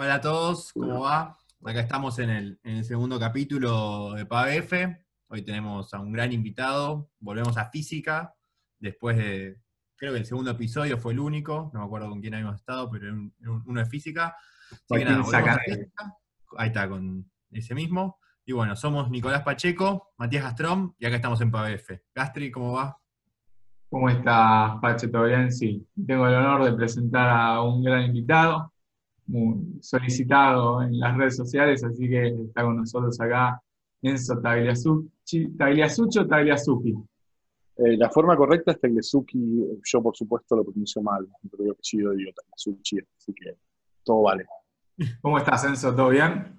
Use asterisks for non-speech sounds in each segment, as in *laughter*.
Hola a todos, ¿cómo va? Acá estamos en el, segundo capítulo de PABF. Hoy tenemos a un gran invitado. Volvemos a física, después de, creo que el segundo episodio fue el único, no me acuerdo con quién habíamos estado, pero uno de física. Ahí está, con ese mismo. Y bueno, somos Nicolás Pacheco, Matías Gastrón, y acá estamos en PABF. Gastri, ¿cómo va? ¿Cómo estás, Pache? ¿Todo bien? Sí. Tengo el honor de presentar a un gran invitado, muy solicitado en las redes sociales, así que está con nosotros acá Enzo Tagliasucci, o Tagliasucci. Eh, la forma correcta es Tagliasucci, yo por supuesto lo pronuncio mal, pero yo apellido de Tagliasucci, así que todo vale. ¿Cómo estás, Enzo? ¿Todo bien?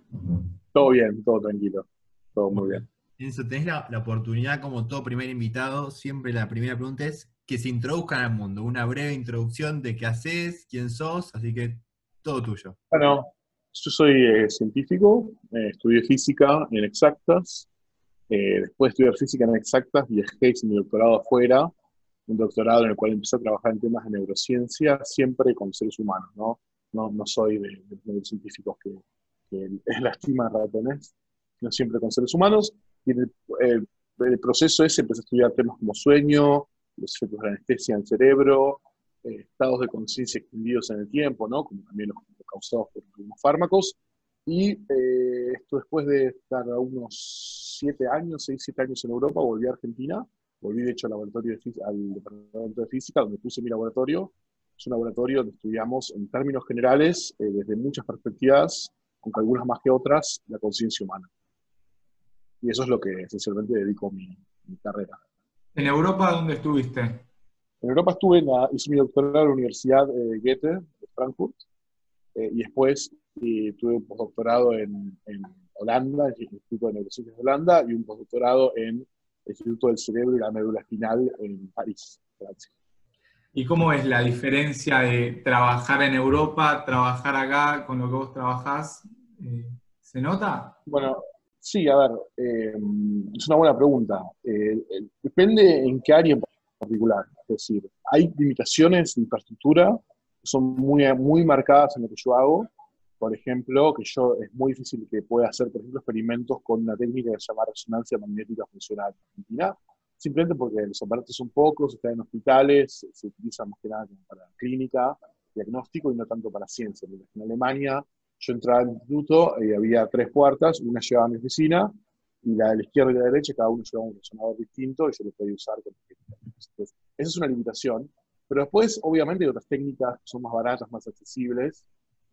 Todo bien, todo tranquilo, todo muy bien. Enzo, tenés la, la, oportunidad, como todo primer invitado, siempre la primera pregunta es que se introduzcan al mundo, una breve introducción de qué haces, quién sos, así que todo tuyo. Bueno, yo soy eh, científico, eh, estudié física en exactas, eh, después de estudiar física en exactas viajé hice mi doctorado afuera, un doctorado en el cual empecé a trabajar en temas de neurociencia, siempre con seres humanos, ¿no? No, no soy de, de los científicos que, que *laughs* lastima ratones, sino siempre con seres humanos. Y en el, el, proceso ese empecé a estudiar temas como sueño, los efectos de la anestesia en el cerebro, eh, estados de conciencia extendidos en el tiempo, ¿no? como también los, causados por algunos fármacos. Y eh, esto después de estar unos siete años, seis, siete años en Europa, volví a Argentina, volví de hecho al, laboratorio de, al departamento de física, donde puse mi laboratorio. Es un laboratorio donde estudiamos en términos generales, eh, desde muchas perspectivas, aunque algunas más que otras, la conciencia humana. Y eso es lo que esencialmente dedico mi, mi carrera. ¿En Europa dónde estuviste? En Europa estuve, en la, hice mi doctorado en la Universidad eh, Goethe de Frankfurt, eh, y después tuve un postdoctorado en, en, Holanda, en el Instituto de Neurociencias de Holanda, y un postdoctorado en el Instituto del Cerebro y la Médula Espinal en París, Francia. ¿Y cómo es la diferencia de trabajar en Europa, trabajar acá con lo que vos trabajás? Eh, ¿Se nota? Bueno, sí, a ver, eh, es una buena pregunta. Eh, depende en qué área en particular. Es decir, hay limitaciones de infraestructura que son muy, muy marcadas en lo que yo hago. Por ejemplo, que yo es muy difícil que pueda hacer, por ejemplo, experimentos con una técnica que se llama resonancia magnética funcional en Argentina simplemente porque los aparatos son pocos, están en hospitales, se utilizan más que nada para clínica, diagnóstico y no tanto para ciencia. En Alemania yo entraba al instituto y había tres puertas, una llevaba a mi oficina y la de la izquierda y la derecha, cada uno llevaba un resonador distinto y yo lo podía usar con esa es una limitación, pero después obviamente hay otras técnicas que son más baratas, más accesibles.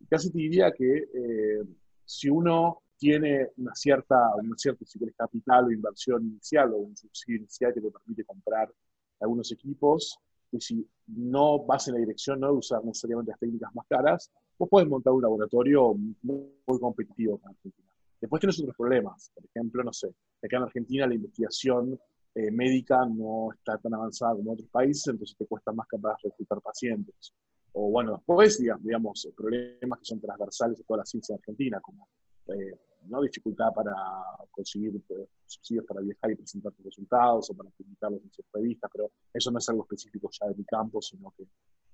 Casi te diría que eh, si uno tiene una cierta, una cierta si quieres, capital o inversión inicial o un subsidio inicial que te permite comprar algunos equipos, y si no vas en la dirección ¿no? de usar necesariamente las técnicas más caras, vos puedes montar un laboratorio muy, competitivo con Argentina. Después tienes otros problemas. Por ejemplo, no sé, acá en Argentina la investigación eh, médica no está tan avanzada como en otros países, entonces te cuesta más capaz reclutar pacientes. O bueno, después, digamos, problemas que son transversales a toda la ciencia Argentina, como eh, ¿no? dificultad para conseguir eh, subsidios para viajar y presentar tus resultados o para publicarlos en sus revistas, pero eso no es algo específico ya de mi campo, sino que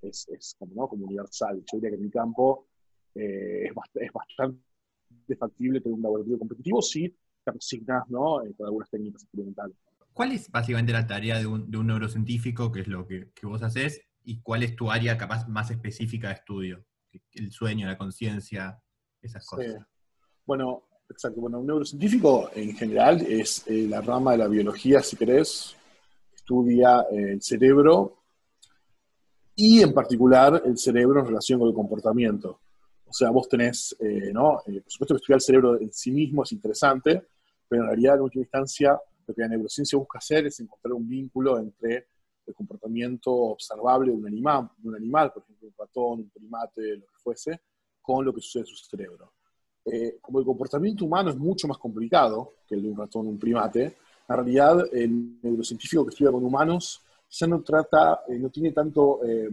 es, es como, ¿no? como universal. Yo diría que en mi campo eh, es, es, bastante factible tener un laboratorio competitivo si te asignas ¿no? con algunas técnicas experimentales. ¿Cuál es básicamente la tarea de un, de un neurocientífico, que es lo que, que, vos haces, y cuál es tu área capaz más específica de estudio? El sueño, la conciencia, esas cosas. Sí. Bueno, exacto. Bueno, un neurocientífico en general es eh, la rama de la biología, si querés, estudia eh, el cerebro y en particular el cerebro en relación con el comportamiento. O sea, vos tenés, eh, ¿no? por supuesto que estudiar el cerebro en sí mismo es interesante, pero en realidad en última instancia que la neurociencia busca hacer es encontrar un vínculo entre el comportamiento observable de un animal, de un animal por ejemplo, un ratón, un primate, lo que fuese, con lo que sucede en su cerebro. Eh, como el comportamiento humano es mucho más complicado que el de un ratón o un primate, en realidad el neurocientífico que estudia con humanos ya no trata, eh, no tiene tanto, eh,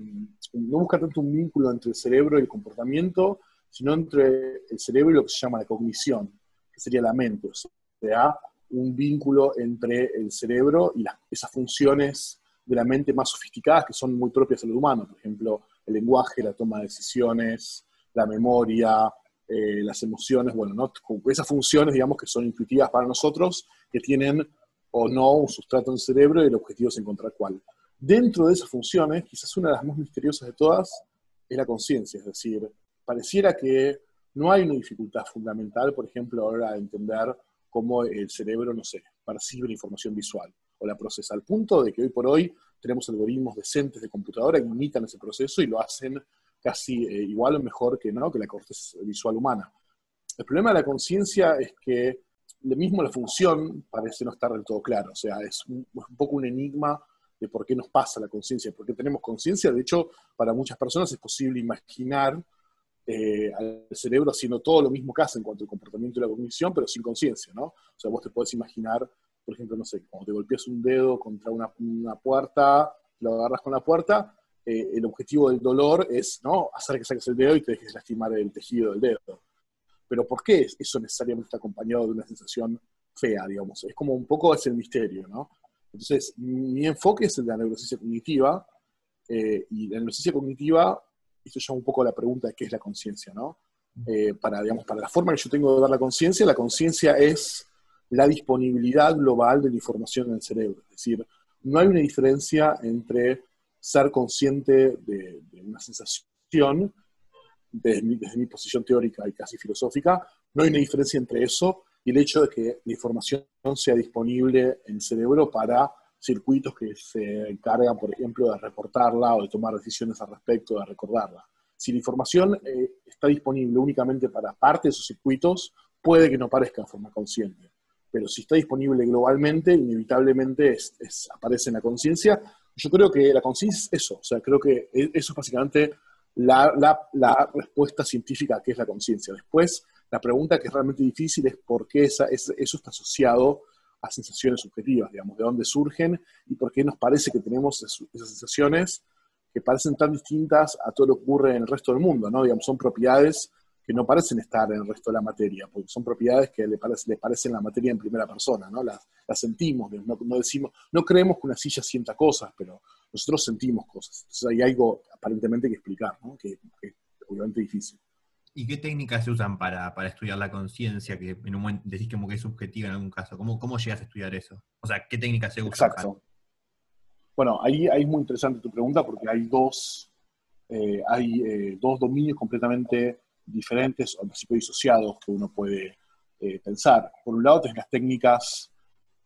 no busca tanto un vínculo entre el cerebro y el comportamiento, sino entre el cerebro y lo que se llama la cognición, que sería la mente, o sea, un vínculo entre el cerebro y esas funciones de la mente más sofisticadas que son muy propias del humano, por ejemplo, el lenguaje, la toma de decisiones, la memoria, eh, las emociones, bueno, ¿no? esas funciones, digamos, que son intuitivas para nosotros, que tienen o no un sustrato en el cerebro y el objetivo es encontrar cuál. Dentro de esas funciones, quizás una de las más misteriosas de todas es la conciencia, es decir, pareciera que no hay una dificultad fundamental, por ejemplo, ahora de entender cómo el cerebro, no sé, percibe la información visual o la procesa, al punto de que hoy por hoy tenemos algoritmos decentes de computadora que imitan ese proceso y lo hacen casi eh, igual o mejor que, ¿no? que la corteza visual humana. El problema de la conciencia es que lo mismo la función parece no estar del todo claro, o sea, es un, poco un enigma de por qué nos pasa la conciencia, por qué tenemos conciencia. De hecho, para muchas personas es posible imaginar eh, al cerebro haciendo todo lo mismo que hace en cuanto al comportamiento y la cognición, pero sin conciencia, ¿no? O sea, vos te podés imaginar, por ejemplo, no sé, cuando te golpeas un dedo contra una, una puerta, lo agarras con la puerta, eh, el objetivo del dolor es ¿no? hacer que saques el dedo y te dejes lastimar el tejido del dedo. Pero ¿por qué eso necesariamente está acompañado de una sensación fea, digamos? Es como un poco ese el misterio, ¿no? Entonces, mi enfoque es de la neurociencia cognitiva, eh, y la neurociencia cognitiva, esto llama un poco a la pregunta de qué es la conciencia, ¿no? Eh, para, digamos, para la forma que yo tengo de ver la conciencia, la conciencia es la disponibilidad global de la información en el cerebro. Es decir, no hay una diferencia entre ser consciente de, una sensación, desde mi, posición teórica y casi filosófica, no hay una diferencia entre eso y el hecho de que la información sea disponible en el cerebro para circuitos que se encargan, por ejemplo, de reportarla o de tomar decisiones al respecto, de recordarla. Si la información eh, está disponible únicamente para parte de esos circuitos, puede que no parezca de forma consciente. Pero si está disponible globalmente, inevitablemente aparece en la conciencia yo creo que la conciencia es eso, o sea, creo que e, eso es básicamente la, respuesta científica a qué es la conciencia. Después, la pregunta que es realmente difícil es por qué esa, eso está asociado a sensaciones subjetivas, digamos, de dónde surgen y por qué nos parece que tenemos esas sensaciones que parecen tan distintas a todo lo que ocurre en el resto del mundo, ¿no? Digamos, son propiedades que no parecen estar en el resto de la materia, porque son propiedades que le, parece, le parecen la materia en primera persona, ¿no? Las, sentimos, no, decimos, no creemos que una silla sienta cosas, pero nosotros sentimos cosas. Entonces hay algo aparentemente que explicar, ¿no? que, es obviamente difícil. ¿Y qué técnicas se usan para, estudiar la conciencia, que decís que es subjetiva en algún caso? ¿Cómo, ¿Cómo llegas a estudiar eso? O sea, ¿qué técnicas se usan? Exacto. Bueno, ahí, ahí, es muy interesante tu pregunta porque hay dos, eh, hay, eh, dos dominios completamente diferentes o principio disociados que uno puede eh, pensar. Por un lado, tenés las técnicas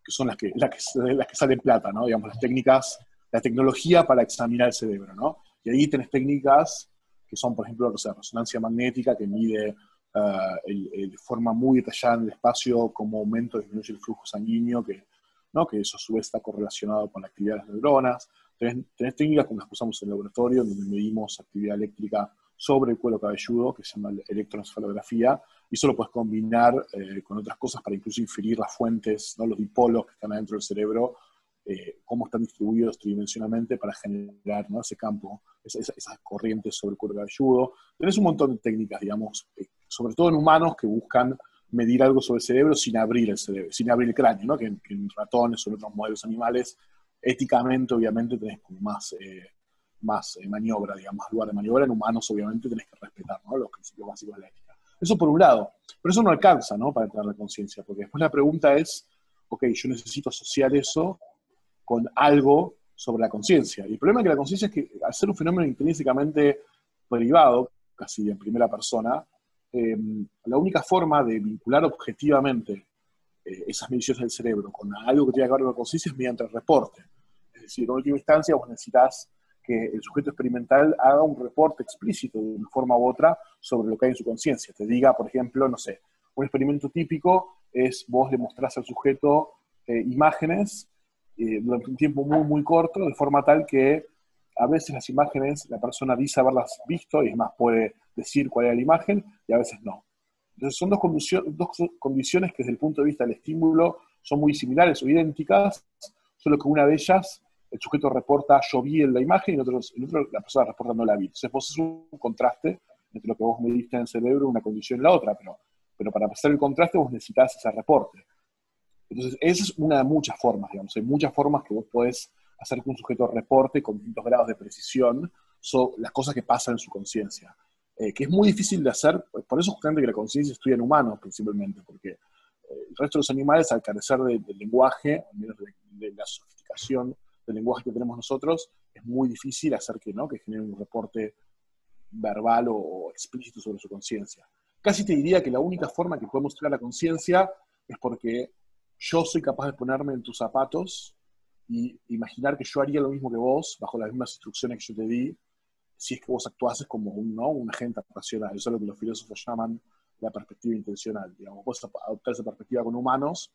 que son las que, las que, las que salen plata, ¿no? Digamos, las técnicas, la tecnología para examinar el cerebro, ¿no? Y ahí tenés técnicas que son, por ejemplo, la resonancia magnética, que mide de uh, forma muy detallada en el espacio cómo aumenta o disminuye el flujo sanguíneo, que, ¿no? que eso a su vez está correlacionado con la actividad de las neuronas. Tenés, tenés técnicas como las que usamos en el laboratorio, donde medimos actividad eléctrica sobre el cuero cabelludo, que se llama electroencefalografía, y eso lo puedes combinar eh, con otras cosas para incluso inferir las fuentes, ¿no? los dipolos que están adentro del cerebro, eh, cómo están distribuidos tridimensionalmente para generar ¿no? ese campo, esas, corrientes sobre el cuero cabelludo. Tienes un montón de técnicas, digamos, eh, sobre todo en humanos que buscan medir algo sobre el cerebro sin abrir el cerebro, sin abrir el cráneo, ¿no? que, en, ratones o en otros modelos animales, éticamente, obviamente, tenés como más más eh, maniobra, digamos, más lugar de maniobra. En humanos, obviamente, tenés que respetar los principios básicos de la ética. Eso por un lado. Pero eso no alcanza ¿no? para entrar la conciencia, porque después la pregunta es, ok, yo necesito asociar eso con algo sobre la conciencia. Y el problema es que la conciencia es que al ser un fenómeno intrínsecamente privado, casi en primera persona, em, la única forma de vincular objetivamente eh, esas mediciones del cerebro con algo que tiene que ver con la conciencia es mediante el reporte. Es decir, en última instancia vos necesitas que el sujeto experimental haga un reporte explícito de una forma u otra sobre lo que hay en su conciencia. Te diga, por ejemplo, no sé, un experimento típico es vos le mostrás al sujeto eh, imágenes eh, durante un tiempo muy, muy corto, de forma tal que a veces las imágenes la persona dice haberlas visto y es más puede decir cuál era la imagen y a veces no. Entonces son dos, dos condiciones que desde el punto de vista del estímulo son muy similares o idénticas, solo que una de ellas el sujeto reporta yo vi en la imagen y el otro, la persona reporta no la vi. Entonces vos es un contraste entre lo que vos mediste en el cerebro, una condición y la otra, pero, pero para hacer el contraste vos necesitas ese reporte. Entonces, esa es una de muchas formas, digamos. Hay muchas formas que vos podés hacer que un sujeto reporte con distintos grados de precisión las cosas que pasan en su conciencia. eh, que es muy difícil de hacer, por eso justamente que la conciencia estudia en humanos principalmente, porque eh, el resto de los animales, al carecer del lenguaje, al menos de, la sofisticación del lenguaje que tenemos nosotros, es muy difícil hacer que, ¿no? que genere un reporte verbal o, explícito sobre su conciencia. Casi te diría que la única forma que podemos estudiar la conciencia es porque yo soy capaz de ponerme en tus zapatos y imaginar que yo haría lo mismo que vos, bajo las mismas instrucciones que yo te di, si es que vos actuases como un, ¿no? un agente racional. Eso es lo que los filósofos llaman la perspectiva intencional. Digamos, vos adoptar esa perspectiva con humanos,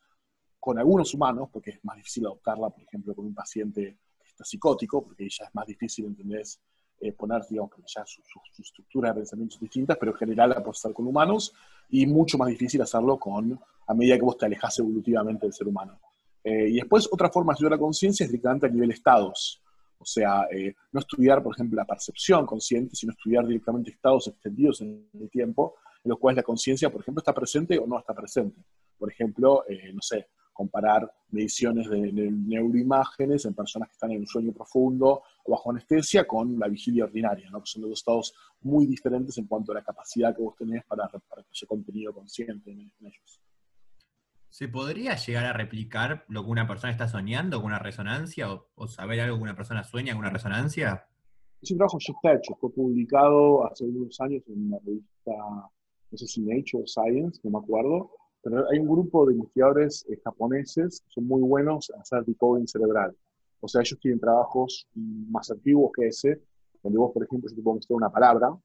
con algunos humanos, porque es más difícil adoptarla, por ejemplo, con un paciente que está psicótico, porque ya es más difícil, ¿entendés? Eh, poner, digamos, ya su, su, estructura de pensamientos distintas, pero en general hacer con humanos, y mucho más difícil hacerlo con, a medida que vos te alejas evolutivamente del ser humano. Eh, y después, otra forma de estudiar la conciencia es directamente a nivel estados. O sea, eh, no estudiar, por ejemplo, la percepción consciente, sino estudiar directamente estados extendidos en el tiempo, en los cuales la conciencia, por ejemplo, está presente o no está presente. Por ejemplo, eh, no sé, comparar mediciones de, neuroimágenes en personas que están en un sueño profundo o bajo anestesia con la vigilia ordinaria, ¿no? que son dos estados muy diferentes en cuanto a la capacidad que vos tenés para, para ese contenido consciente en ellos. ¿Se podría llegar a replicar lo que una persona está soñando con una resonancia o, saber algo que una persona sueña con una resonancia? Ese trabajo ya está hecho, fue publicado hace unos años en una revista, no sé si Nature Science, no me acuerdo, pero hay un grupo de investigadores eh, japoneses que son muy buenos en hacer decoding cerebral. O sea, ellos tienen trabajos más antiguos que ese, donde vos, por ejemplo, yo te puedo mostrar una palabra,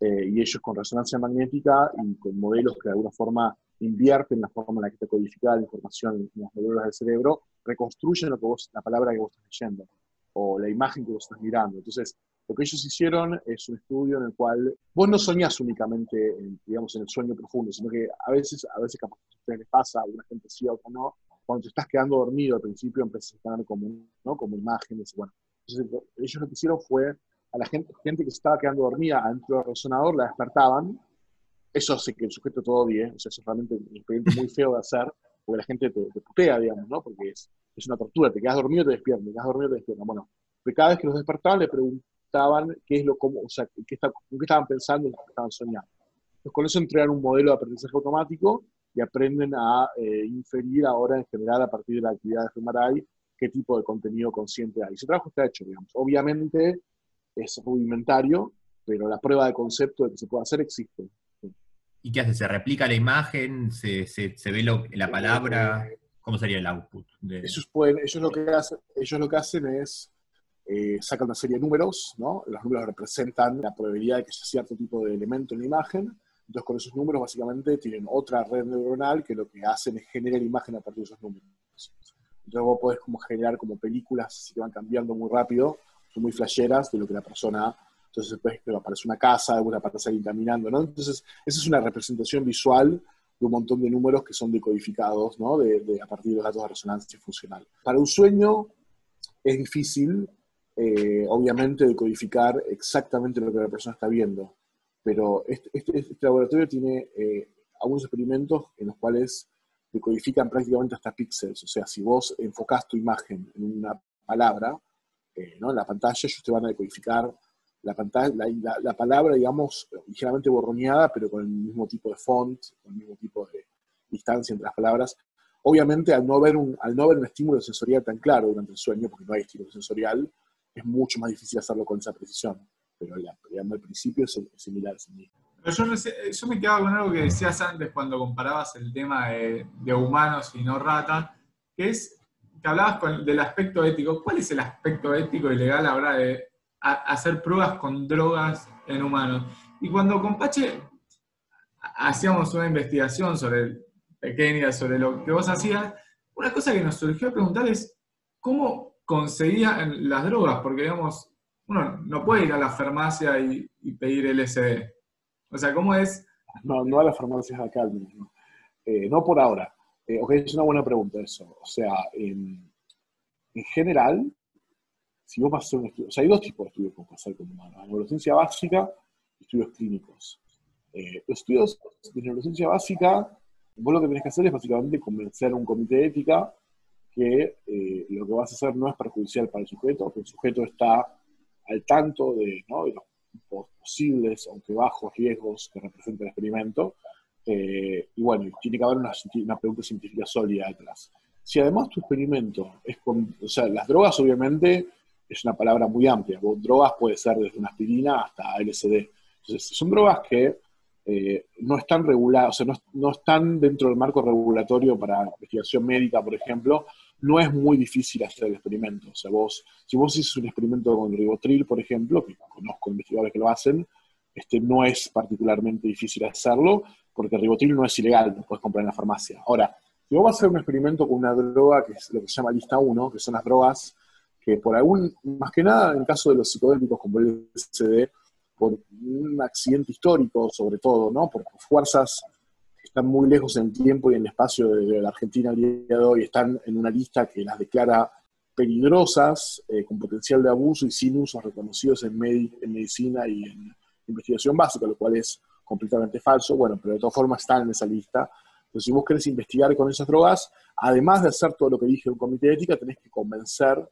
eh, y ellos con resonancia magnética y con modelos que de alguna forma invierten la forma en la que está codificada la información en las neuronas del cerebro, reconstruyen lo que vos, la palabra que vos estás leyendo o la imagen que vos estás mirando. Entonces, lo que ellos hicieron es un estudio en el cual vos no soñás únicamente, en, digamos, en el sueño profundo, sino que a veces, a veces capaz a ustedes les pasa, a alguna gente sí o no, cuando te estás quedando dormido al principio empiezas a tener como, ¿no? como imágenes. Bueno, entonces ellos lo que hicieron fue a la gente, gente que se estaba quedando dormida dentro del resonador, la despertaban eso hace que el sujeto todo bien, o sea, eso es realmente un experimento muy feo de hacer, porque la gente te, putea, digamos, ¿no? Porque es, es, una tortura, te quedas dormido, te despiertas, te quedas dormido, te despiertas. Bueno, pero cada vez que los despertaban le preguntaban qué es lo, cómo, o sea, qué, está, qué estaban pensando qué estaban soñando. Entonces, con eso entregan un modelo de aprendizaje automático y aprenden a eh, inferir ahora en general a partir de la actividad de FMRI qué tipo de contenido consciente hay. Ese trabajo está hecho, digamos. Obviamente es rudimentario, pero la prueba de concepto de que se puede hacer existe. ¿Y qué hace? ¿Se replica la imagen? ¿Se, ve la palabra? ¿Cómo sería el output? Ellos, pueden, ellos, lo que hacen, ellos lo que hacen es eh, sacan una serie de números, ¿no? Los números representan la probabilidad de que sea cierto tipo de elemento en la imagen. Entonces, con esos números, básicamente, tienen otra red neuronal que lo que hacen es generar imagen a partir de esos números. Entonces, vos podés como generar como películas que van cambiando muy rápido, son muy flasheras de lo que la persona entonces después aparece una casa, una aparece alguien caminando, ¿no? Entonces, esa es una representación visual de un montón de números que son decodificados, ¿no? De, a partir de los datos de resonancia funcional. Para un sueño es difícil, eh, obviamente, decodificar exactamente lo que la persona está viendo, pero este, este, este laboratorio tiene eh, algunos experimentos en los cuales decodifican prácticamente hasta píxeles, o sea, si vos enfocás tu imagen en una palabra, eh, ¿no? en la pantalla, ellos te van a decodificar la, pantalla, la, palabra, digamos, ligeramente borroneada, pero con el mismo tipo de font, con el mismo tipo de distancia entre las palabras. Obviamente, al no ver un, al no ver un estímulo sensorial tan claro durante el sueño, porque no hay estímulo sensorial, es mucho más difícil hacerlo con esa precisión. Pero la, el principio es, similar. Pero yo, yo, me quedaba con algo que decías antes cuando comparabas el tema de, humanos y no ratas, que es que hablabas del aspecto ético. ¿Cuál es el aspecto ético y legal ahora de hacer pruebas con drogas en humanos. Y cuando con Pache hacíamos una investigación sobre pequeña, sobre lo que vos hacías, una cosa que nos surgió a preguntar es cómo conseguían las drogas, porque digamos, uno no puede ir a la farmacia y, pedir LSD. O sea, ¿cómo es? No, no a las farmacias acá al menos, no. Eh, no por ahora. Eh, es una buena pregunta eso. O sea, en general, si vos vas a hacer un estudio, o sea, hay dos tipos de estudios que puedes hacer con humanos, neurociencia básica y estudios clínicos. Eh, los estudios de neurociencia básica, vos lo que tenés que hacer es básicamente convencer a un comité de ética que eh, lo que vas a hacer no es perjudicial para el sujeto, que el sujeto está al tanto de, posibles, aunque bajos riesgos que representa el experimento. Eh, y bueno, tiene que haber una, una, pregunta científica sólida detrás. Si además tu experimento es con, o sea, las drogas obviamente es una palabra muy amplia, drogas puede ser desde una aspirina hasta LSD. Entonces, son drogas que eh, no están reguladas, o sea, no, no, están dentro del marco regulatorio para investigación médica, por ejemplo, no es muy difícil hacer el experimento. O sea, vos, si vos hiciste un experimento con ribotril, por ejemplo, que conozco investigadores que lo hacen, este, no es particularmente difícil hacerlo, porque ribotril no es ilegal, lo puedes comprar en la farmacia. Ahora, si vos vas a hacer un experimento con una droga que es lo que se llama lista 1, que son las drogas que por algún, más que nada en el caso de los psicodélicos como el LSD, por un accidente histórico sobre todo, ¿no? Por fuerzas están muy lejos en el tiempo y en el espacio de, la Argentina al día de hoy, están en una lista que las declara peligrosas, eh, con potencial de abuso y sin usos reconocidos en, en, medicina y en investigación básica, lo cual es completamente falso, bueno, pero de todas formas están en esa lista. Entonces, si vos querés investigar con esas drogas, además de hacer todo lo que dije en un comité de ética, tenés que convencer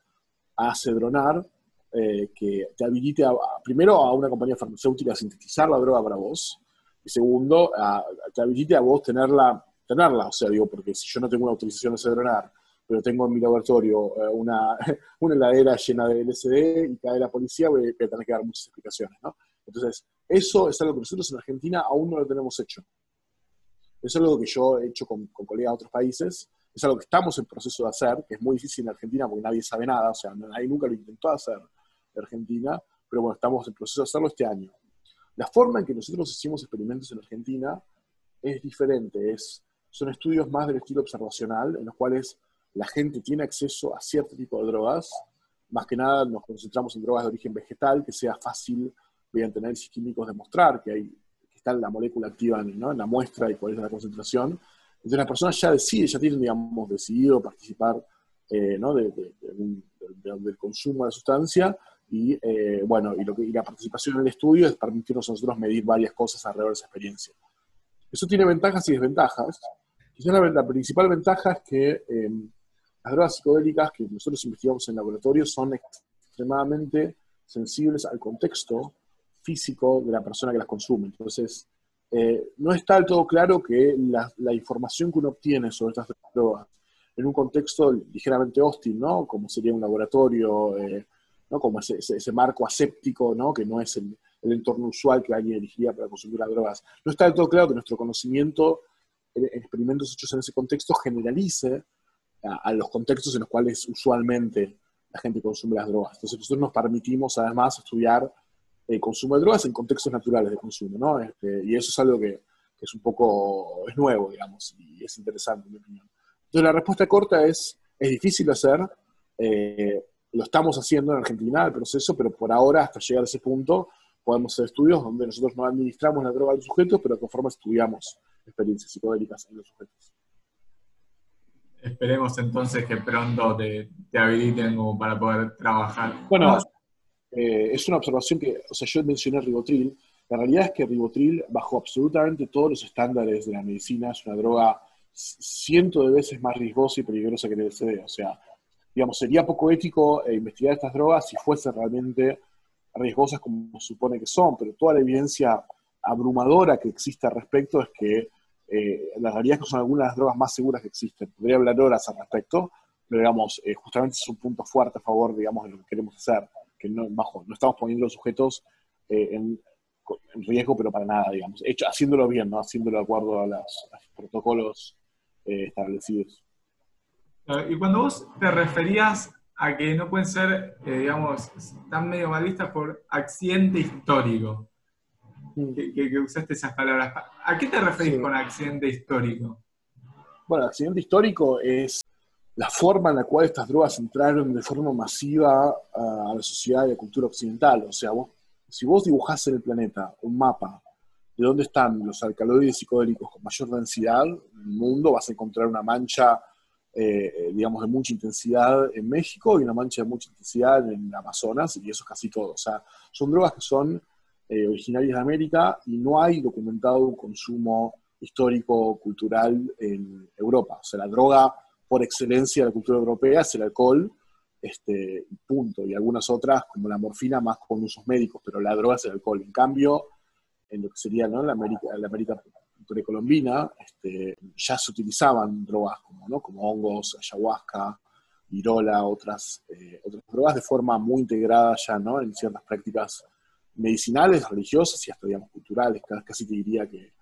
a Cedronar eh, que te habilite primero a una compañía farmacéutica a sintetizar la droga para vos, y segundo, a, te habilite a vos tenerla, tenerla, o sea, digo, porque si yo no tengo una autorización de cedronar, pero tengo en mi laboratorio eh, una, *laughs* una heladera llena de LSD y cae la policía, voy a tener que dar muchas explicaciones, ¿no? Entonces, eso es algo que nosotros en Argentina aún no lo tenemos hecho. Eso es algo que yo he hecho con, con colegas de otros países, es algo que estamos en proceso de hacer, que es muy difícil en Argentina porque nadie sabe nada, o sea, nadie nunca lo intentó hacer en Argentina, pero bueno, estamos en proceso de hacerlo este año. La forma en que nosotros hicimos experimentos en Argentina es diferente, es, son estudios más del estilo observacional, en los cuales la gente tiene acceso a cierto tipo de drogas, más que nada nos concentramos en drogas de origen vegetal, que sea fácil mediante análisis químicos demostrar que, hay, que está la molécula activa ¿no? en la muestra y cuál es la concentración. Entonces las personas ya deciden, ya tienen, digamos, decidido participar eh, ¿no? de, del consumo de la sustancia y, eh, bueno, y, lo que, la participación en el estudio es permitirnos a nosotros medir varias cosas alrededor de esa experiencia. Eso tiene ventajas y desventajas. Quizás la, principal ventaja es que em, las drogas psicodélicas que nosotros investigamos en laboratorio son extremadamente sensibles al contexto físico de la persona que las consume. Entonces, eh, no está del todo claro que la, la, información que uno obtiene sobre estas drogas en un contexto ligeramente hostil, ¿no? Como sería un laboratorio, eh, como ese, ese, marco aséptico, ¿no? que no es el, entorno usual que alguien elegiría para consumir las drogas. No está del todo claro que nuestro conocimiento en experimentos hechos en ese contexto generalice a, los contextos en los cuales usualmente la gente consume las drogas. Entonces nosotros nos permitimos además estudiar el consumo de drogas en contextos naturales de consumo, ¿no? Este, y eso es algo que, es un poco, es nuevo, digamos, y es interesante, en mi opinión. Entonces la respuesta corta es, es difícil hacer, eh, lo estamos haciendo en Argentina, el proceso, pero por ahora, hasta llegar a ese punto, podemos hacer estudios donde nosotros no administramos la droga a los sujetos, pero de forma estudiamos experiencias psicodélicas en los sujetos. Esperemos entonces que pronto te, habiliten como para poder trabajar. Bueno, eh, es una observación que, o sea, yo mencioné ribotril. La realidad es que ribotril, bajo absolutamente todos los estándares de la medicina, es una droga ciento de veces más riesgosa y peligrosa que el LSD. O sea, digamos, sería poco ético eh, investigar estas drogas si fuesen realmente riesgosas como se supone que son, pero toda la evidencia abrumadora que existe al respecto es que eh, la realidad es que son algunas de las drogas más seguras que existen. Podría hablar horas al respecto, pero digamos, eh, justamente es un punto fuerte a favor, digamos, de lo que queremos hacer, que no, bajo, no estamos poniendo los sujetos en, riesgo, pero para nada, digamos, hecho, haciéndolo bien, ¿no? haciéndolo de acuerdo a, los protocolos establecidos. Y cuando vos te referías a que no pueden ser, eh, digamos, tan medio malistas por accidente histórico, mm. que, usaste esas palabras, ¿a qué te referís con accidente histórico? Bueno, accidente histórico es la forma en la cual estas drogas entraron de forma masiva a la sociedad y a la cultura occidental. O sea, vos, si vos dibujás en el planeta un mapa de dónde están los alcaloides psicodélicos con mayor densidad en el mundo, vas a encontrar una mancha eh, digamos, de mucha intensidad en México y una mancha de mucha intensidad en Amazonas, y eso es casi todo. O sea, son drogas que son eh, originarias de América y no hay documentado un consumo histórico, cultural en Europa. O sea, la droga por excelencia de la cultura europea es el alcohol, este, punto, y algunas otras, como la morfina, más con usos médicos, pero la droga es el alcohol. En cambio, en lo que sería ¿no? la, América, la América precolombina, este, ya se utilizaban drogas como, ¿no? como hongos, ayahuasca, virola, otras, eh, otras drogas de forma muy integrada ya ¿no? en ciertas prácticas medicinales, religiosas y hasta, digamos, culturales, casi te diría que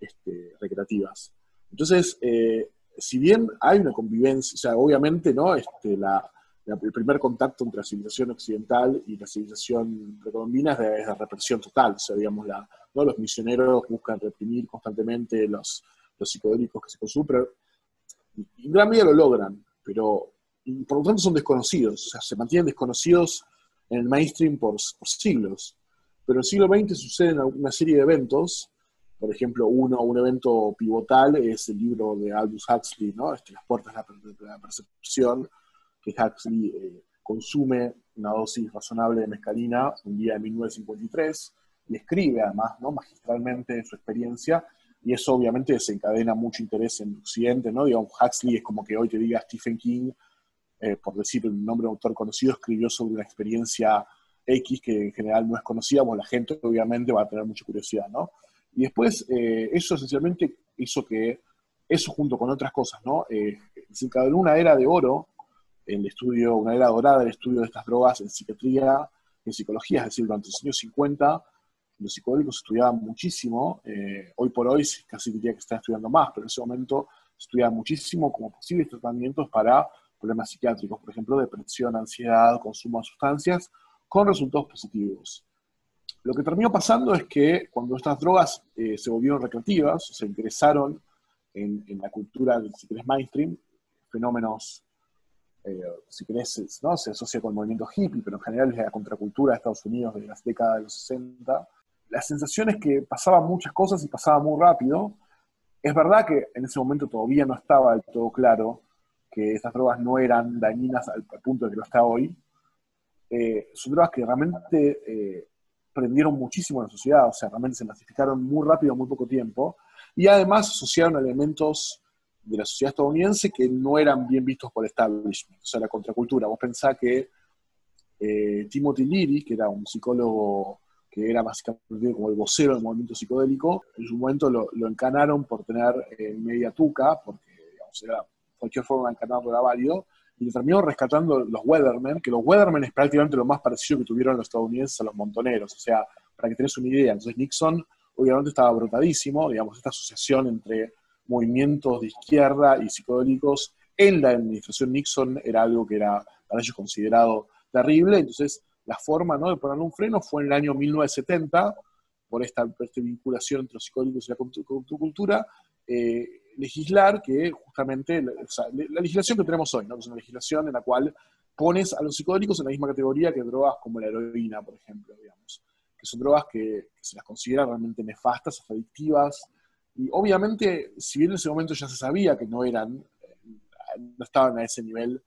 este, recreativas. Entonces, eh, si bien hay una convivencia, o sea, obviamente, ¿no? Este, la, el primer contacto entre la civilización occidental y la civilización precolombina es de, represión total, o sea, digamos, la, ¿no? los misioneros buscan reprimir constantemente los, los psicodélicos que se consumen, pero en gran medida lo logran, pero por lo tanto son desconocidos, o sea, se mantienen desconocidos en el mainstream por, por siglos. Pero en el siglo XX suceden una serie de eventos por ejemplo, uno, un evento pivotal es el libro de Aldous Huxley, ¿no? Este, Las puertas de la, percepción, que Huxley eh, consume una dosis razonable de mescalina un día de 1953 y escribe además ¿no? magistralmente su experiencia y eso obviamente desencadena mucho interés en Occidente, ¿no? Digamos, Huxley es como que hoy te diga Stephen King, eh, por decir un nombre de autor conocido, escribió sobre una experiencia X que en general no es conocida, bueno, la gente obviamente va a tener mucha curiosidad, ¿no? Y después eh, eso esencialmente hizo que eso junto con otras cosas, ¿no? Eh, se encadenó una era de oro, el estudio, una era dorada del estudio de estas drogas en psiquiatría, en psicología, es decir, durante los años 50 los psicólogos estudiaban muchísimo, eh, hoy por hoy casi diría que están estudiando más, pero en ese momento estudiaban muchísimo como posibles tratamientos para problemas psiquiátricos, por ejemplo, depresión, ansiedad, consumo de sustancias, con resultados positivos. Lo que terminó pasando es que cuando estas drogas eh, se volvieron recreativas, se interesaron en, la cultura, si querés, mainstream, fenómenos, eh, si querés, ¿no? se asocia con el movimiento hippie, pero en general es la contracultura de Estados Unidos de las décadas de los 60. La sensación es que pasaban muchas cosas y pasaba muy rápido. Es verdad que en ese momento todavía no estaba del todo claro que estas drogas no eran dañinas al, punto de que lo está hoy. Eh, son drogas que realmente prendieron muchísimo en la sociedad, o sea, realmente se masificaron muy rápido en muy poco tiempo, y además asociaron elementos de la sociedad estadounidense que no eran bien vistos por el establishment, o sea, la contracultura. Vos pensás que eh, Timothy Leary, que era un psicólogo que era básicamente como el vocero del movimiento psicodélico, en su momento lo, encanaron por tener eh, media tuca, porque digamos, era, cualquier forma de encanarlo era válido, y terminó rescatando los Weathermen, que los Weathermen es prácticamente lo más parecido que tuvieron los estadounidenses a los montoneros, o sea, para que tenés una idea. Entonces Nixon obviamente estaba brotadísimo, digamos, esta asociación entre movimientos de izquierda y psicodélicos en la administración Nixon era algo que era para ellos considerado terrible, entonces la forma ¿no? de ponerle un freno fue en el año 1970, por esta, vinculación entre los psicodélicos y la cultura, eh, legislar que justamente, la, legislación que tenemos hoy, ¿no? es una legislación en la cual pones a los psicodélicos en la misma categoría que drogas como la heroína, por ejemplo, digamos, que son drogas que, se las considera realmente nefastas, adictivas, y obviamente, si bien en ese momento ya se sabía que no eran, eh, no estaban a ese nivel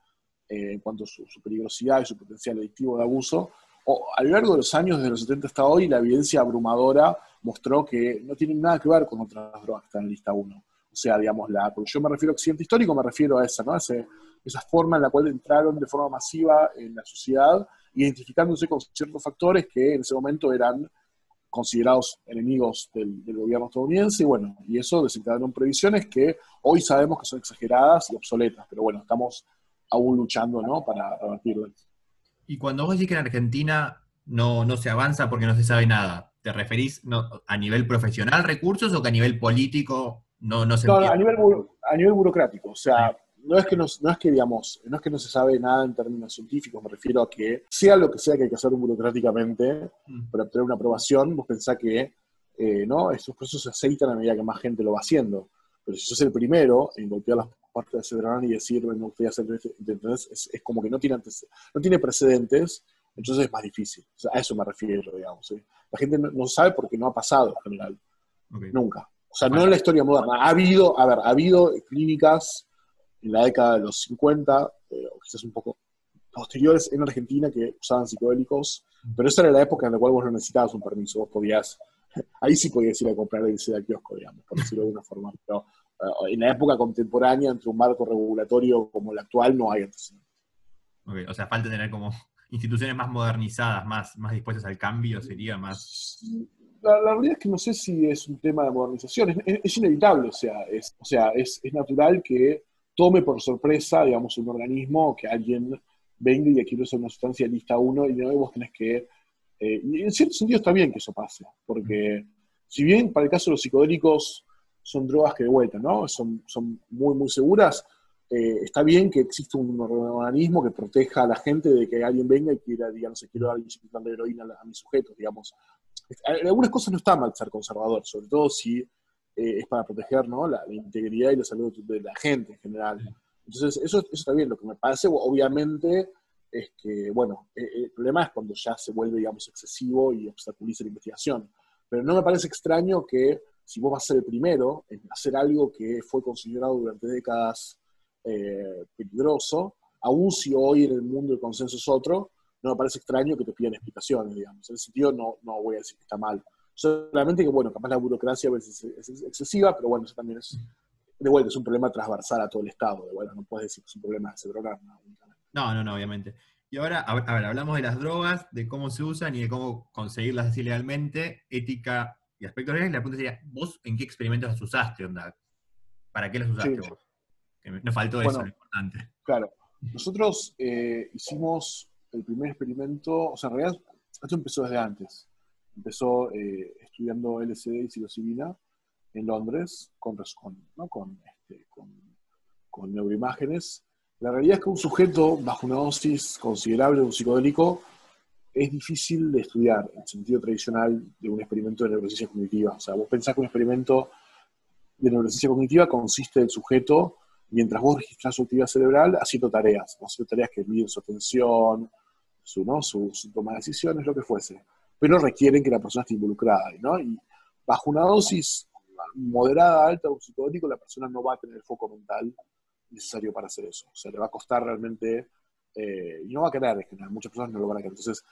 eh, en cuanto a su, peligrosidad y su potencial adictivo de abuso, o, a lo largo de los años, desde los 70 hasta hoy, la evidencia abrumadora mostró que no tienen nada que ver con otras drogas que están en lista 1. O sea, digamos, la, yo me refiero a accidente histórico, me refiero a esa, ¿no? esa forma en la cual entraron de forma masiva en la sociedad, identificándose con ciertos factores que en ese momento eran considerados enemigos del, gobierno estadounidense, y bueno, y eso desencadenó previsiones que hoy sabemos que son exageradas y obsoletas, pero bueno, estamos aún luchando, ¿no?, para revertirlas. Y cuando vos decís que en Argentina no, no se avanza porque no se sabe nada, ¿te referís a nivel profesional recursos o que a nivel político no, no se a nivel, a nivel burocrático, o sea, no es, que no, es que digamos, no es que no se sabe nada en términos científicos, me refiero a que sea lo que sea que hay que hacer burocráticamente mm. para obtener una aprobación, vos pensás que eh, ¿no? estos procesos se aceitan a medida que más gente lo va haciendo. Pero si sos el primero en golpear las partes de y decir, bueno, usted hacer es, es, como que no tiene, no tiene precedentes, entonces es más difícil. a eso me refiero, digamos. La gente no, sabe porque no ha pasado en general. Nunca. O sea, no en la historia moderna. Ha habido, a ver, ha habido clínicas en la década de los 50, eh, o quizás un poco posteriores en Argentina que usaban psicodélicos, pero esa era la época en la cual vos no necesitabas un permiso, vos podías, *laughs* ahí sí podías ir a comprar el al kiosco, digamos, por decirlo de alguna forma. Pero en la época contemporánea, entre un marco regulatorio como el actual, no hay antecedentes. O sea, falta tener como instituciones más modernizadas, más, más dispuestas al cambio, sería más... La, realidad es que no sé si es un tema de modernización, es, inevitable, o sea, es, o sea es, natural que tome por sorpresa, digamos, un organismo, que alguien venga y adquiere una sustancia lista uno y no vos tenés que... Eh, y en cierto sentido está bien que eso pase, porque si bien para el caso de los psicodélicos son drogas que de vuelta, ¿no? Son, son muy, muy seguras, eh, está bien que exista un organismo que proteja a la gente de que alguien venga y quiera, digamos, quiero dar de heroína a, mis sujetos, digamos. En algunas cosas no está mal ser conservador, sobre todo si eh, es para proteger ¿no? la, integridad y la salud de la gente en general. Entonces, eso, eso está bien. Lo que me parece, obviamente, es que, bueno, eh, el problema es cuando ya se vuelve, digamos, excesivo y obstaculiza la investigación. Pero no me parece extraño que si vos vas a ser el primero en hacer algo que fue considerado durante décadas eh, peligroso, aún si hoy en el mundo el consenso es otro, no me parece extraño que te pidan explicaciones, digamos. En ese sentido no, no voy a decir que está mal. Solamente que, bueno, capaz la burocracia a veces es, excesiva, pero bueno, eso también es, de vuelta, es un problema transversal a todo el Estado. De vuelta, no puedes decir que es un problema de ese programa. No, no, no, obviamente. Y ahora, a ver, hablamos de las drogas, de cómo se usan y de cómo conseguirlas así legalmente, ética y aspectos legales. La pregunta sería, ¿vos en qué experimentos las usaste, onda? ¿Para qué las usaste vos? Me faltó eso, lo importante. Claro. Nosotros eh, hicimos el primer experimento, o sea, en realidad esto empezó desde antes. Empezó eh, estudiando LSD y psilocibina en Londres con, ¿no? con, este, con, con, neuroimágenes. La realidad es que un sujeto bajo una dosis considerable de un psicodélico es difícil de estudiar en el sentido tradicional de un experimento de neurociencia cognitiva. O sea, vos pensás que un experimento de neurociencia cognitiva consiste en el sujeto mientras vos registras su actividad cerebral haciendo tareas, haciendo tareas que miden su atención, su, ¿no? su, toma de decisiones, lo que fuese, pero requieren que la persona esté involucrada, ¿no? Y bajo una dosis moderada, alta un psicodélico, la persona no va a tener el foco mental necesario para hacer eso. O sea, le va a costar realmente, eh, y no va a querer, en muchas personas no lo van a querer. Entonces,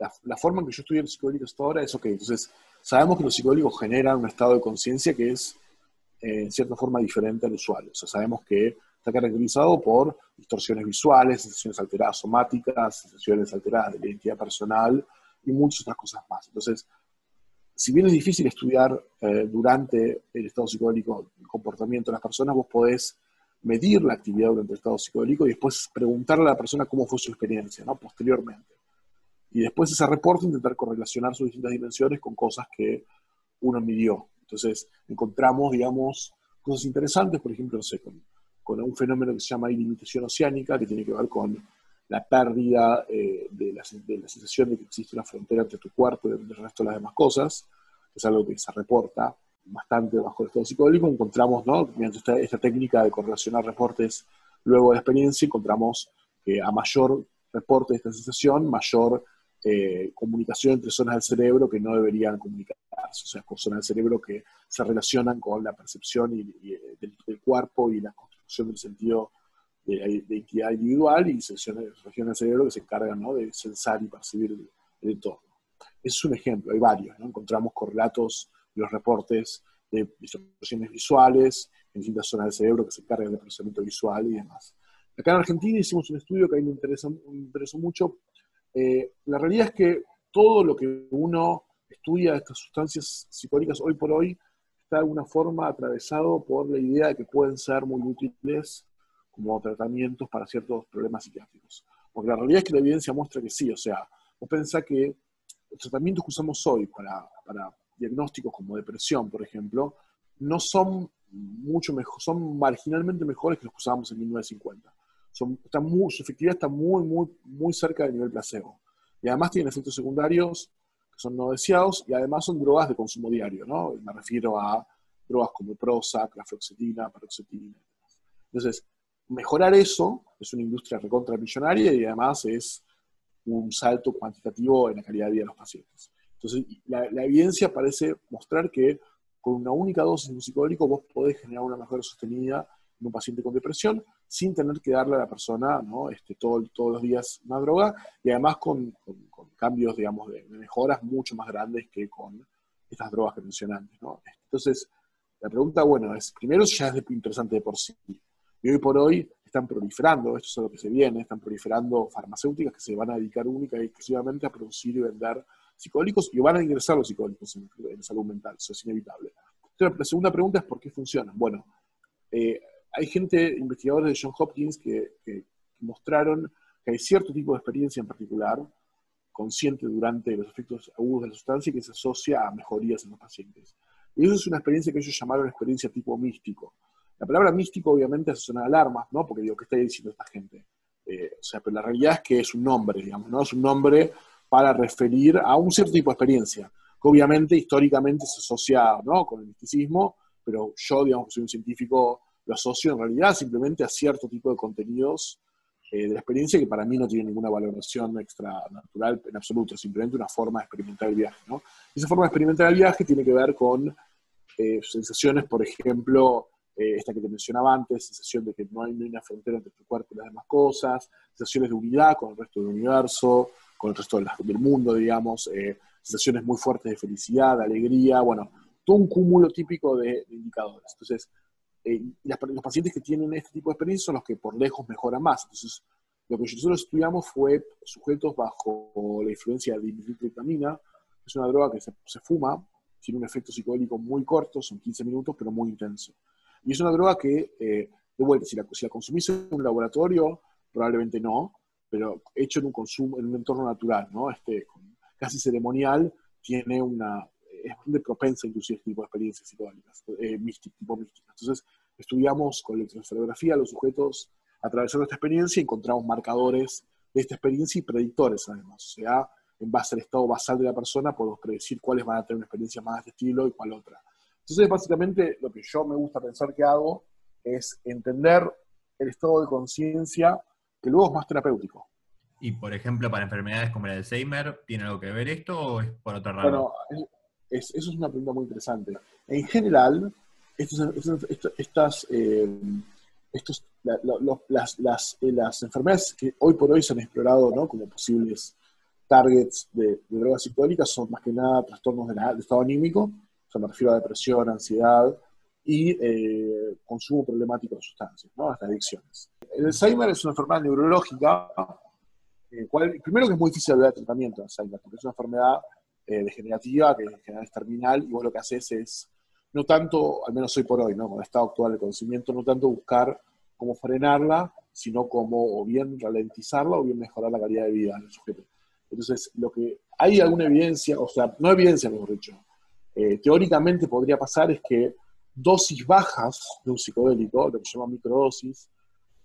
la, la forma en que yo estudié el psicodélico hasta ahora es, ok, entonces, sabemos que los psicodélicos generan un estado de conciencia que es en cierta forma diferente al usual. O sea, sabemos que está caracterizado por distorsiones visuales, sensaciones alteradas somáticas, sensaciones alteradas de la identidad personal y muchas otras cosas más. Entonces, si bien es difícil estudiar eh, durante el estado psicodélico el comportamiento de las personas, vos podés medir la actividad durante el estado psicodélico y después preguntarle a la persona cómo fue su experiencia, ¿no? Posteriormente. Y después ese reporte intentar correlacionar sus distintas dimensiones con cosas que uno midió. Entonces, encontramos, digamos, cosas interesantes, por ejemplo, no sé, con, un fenómeno que se llama ilimitación oceánica, que tiene que ver con la pérdida eh, de, la, sensación de que existe una frontera entre tu cuerpo y el resto de las demás cosas, es algo que se reporta bastante bajo el estado psicodélico. Encontramos, ¿no? mediante esta, esta técnica de correlacionar reportes luego de la experiencia, encontramos que a mayor reporte de esta sensación, mayor eh, comunicación entre zonas del cerebro que no deberían comunicarse, o sea, con zonas del cerebro que se relacionan con la percepción y, eh, del, cuerpo y la construcción del sentido de, identidad individual y regiones del cerebro que se encargan de sensar y percibir el, entorno. Ese es un ejemplo, hay varios, ¿no? encontramos correlatos de los reportes de distorsiones visuales en distintas zonas del cerebro que se encargan del procesamiento visual y demás. Acá en Argentina hicimos un estudio que a mí me interesó mucho eh, la realidad es que todo lo que uno estudia de estas sustancias psicóticas hoy por hoy está de alguna forma atravesado por la idea de que pueden ser muy útiles como tratamientos para ciertos problemas psiquiátricos. Porque la realidad es que la evidencia muestra que sí, o sea, vos pensás que los tratamientos que usamos hoy para, diagnósticos como depresión, por ejemplo, no son mucho mejor, son marginalmente mejores que los que usábamos en 1950 son, muy, su efectividad está muy, muy, muy cerca del nivel placebo. Y además tienen efectos secundarios que son no deseados y además son drogas de consumo diario, ¿no? Me refiero a drogas como Prozac, la fluoxetina, paroxetina. Entonces, mejorar eso es una industria recontra millonaria y además es un salto cuantitativo en la calidad de vida de los pacientes. Entonces, la, la evidencia parece mostrar que con una única dosis de un psicodélico vos podés generar una mejora sostenida en un paciente con depresión sin tener que darle a la persona ¿no? este, todo, todos los días una droga y además con, cambios, digamos, de, mejoras mucho más grandes que con estas drogas que mencioné antes. ¿no? Entonces, la pregunta, bueno, es, primero ya es interesante de por sí. Y hoy por hoy están proliferando, esto es a lo que se viene, están proliferando farmacéuticas que se van a dedicar única y exclusivamente a producir y vender psicólicos y van a ingresar los psicólicos en, en salud mental, eso es inevitable. Entonces, la segunda pregunta es ¿por qué funcionan? Bueno, eh, hay gente, investigadores de John Hopkins, que, que, mostraron que hay cierto tipo de experiencia en particular, consciente durante los efectos agudos de la sustancia, que se asocia a mejorías en los pacientes. Y eso es una experiencia que ellos llamaron experiencia tipo místico. La palabra místico obviamente hace sonar alarmas, ¿no? Porque digo, ¿qué está diciendo esta gente? Eh, o sea, pero la realidad es que es un nombre, digamos, ¿no? Es un nombre para referir a un cierto tipo de experiencia, que obviamente históricamente se asocia, ¿no? Con el misticismo, pero yo, digamos, soy un científico, lo asocio en realidad simplemente a cierto tipo de contenidos eh, de la experiencia que para mí no tiene ninguna valoración extra natural en absoluto, simplemente una forma de experimentar el viaje. ¿no? esa forma de experimentar el viaje tiene que ver con eh, sensaciones, por ejemplo, eh, esta que te mencionaba antes, sensación de que no hay, una frontera entre tu cuerpo y las demás cosas, sensaciones de unidad con el resto del universo, con el resto del mundo, digamos, sensaciones muy fuertes de felicidad, de alegría, bueno, todo un cúmulo típico de, de indicadores. Entonces, eh, los pacientes que tienen este tipo de experiencia son los que por lejos mejoran más. Entonces, lo que nosotros estudiamos fue sujetos bajo la influencia de dimethyltryptamina, que es una droga que se, fuma, tiene un efecto psicodélico muy corto, son 15 minutos, pero muy intenso. Y es una droga que, eh, de vuelta, si la, si la consumís en un laboratorio, probablemente no, pero hecho en un consumo, en un entorno natural, ¿no? Este, casi ceremonial, tiene una, es bastante propensa a inducir este tipo de experiencias psicodélicas, eh, tipo místicas. Entonces, estudiamos con electroencefalografía a los sujetos atravesando esta experiencia y encontramos marcadores de esta experiencia y predictores además. O sea, en base al estado basal de la persona podemos predecir cuáles van a tener una experiencia más de este estilo y cuál otra. Entonces, básicamente, lo que yo me gusta pensar que hago es entender el estado de conciencia que luego es más terapéutico. Y, por ejemplo, para enfermedades como el Alzheimer, ¿tiene algo que ver esto o es por otra razón? Bueno, eso es una pregunta muy interesante. En general, estas, eh, estos, las, las, eh, las, enfermedades que hoy por hoy se han explorado ¿no? como posibles targets de, drogas psicodélicas son más que nada trastornos de, estado anímico, o sea, me refiero a depresión, ansiedad y eh, consumo problemático de sustancias, ¿no? hasta adicciones. El Alzheimer es una enfermedad neurológica, primero que es muy difícil de dar tratamiento de Alzheimer, porque es una enfermedad eh, degenerativa, que en general es terminal, y vos lo que haces es, no tanto, al menos hoy por hoy, ¿no? con el estado actual de conocimiento, no tanto buscar cómo frenarla, sino cómo o bien ralentizarla o bien mejorar la calidad de vida del sujeto. Entonces, lo que hay alguna evidencia, o sea, no evidencia, mejor dicho, eh, teóricamente podría pasar es que dosis bajas de un psicodélico, lo que se llama microdosis,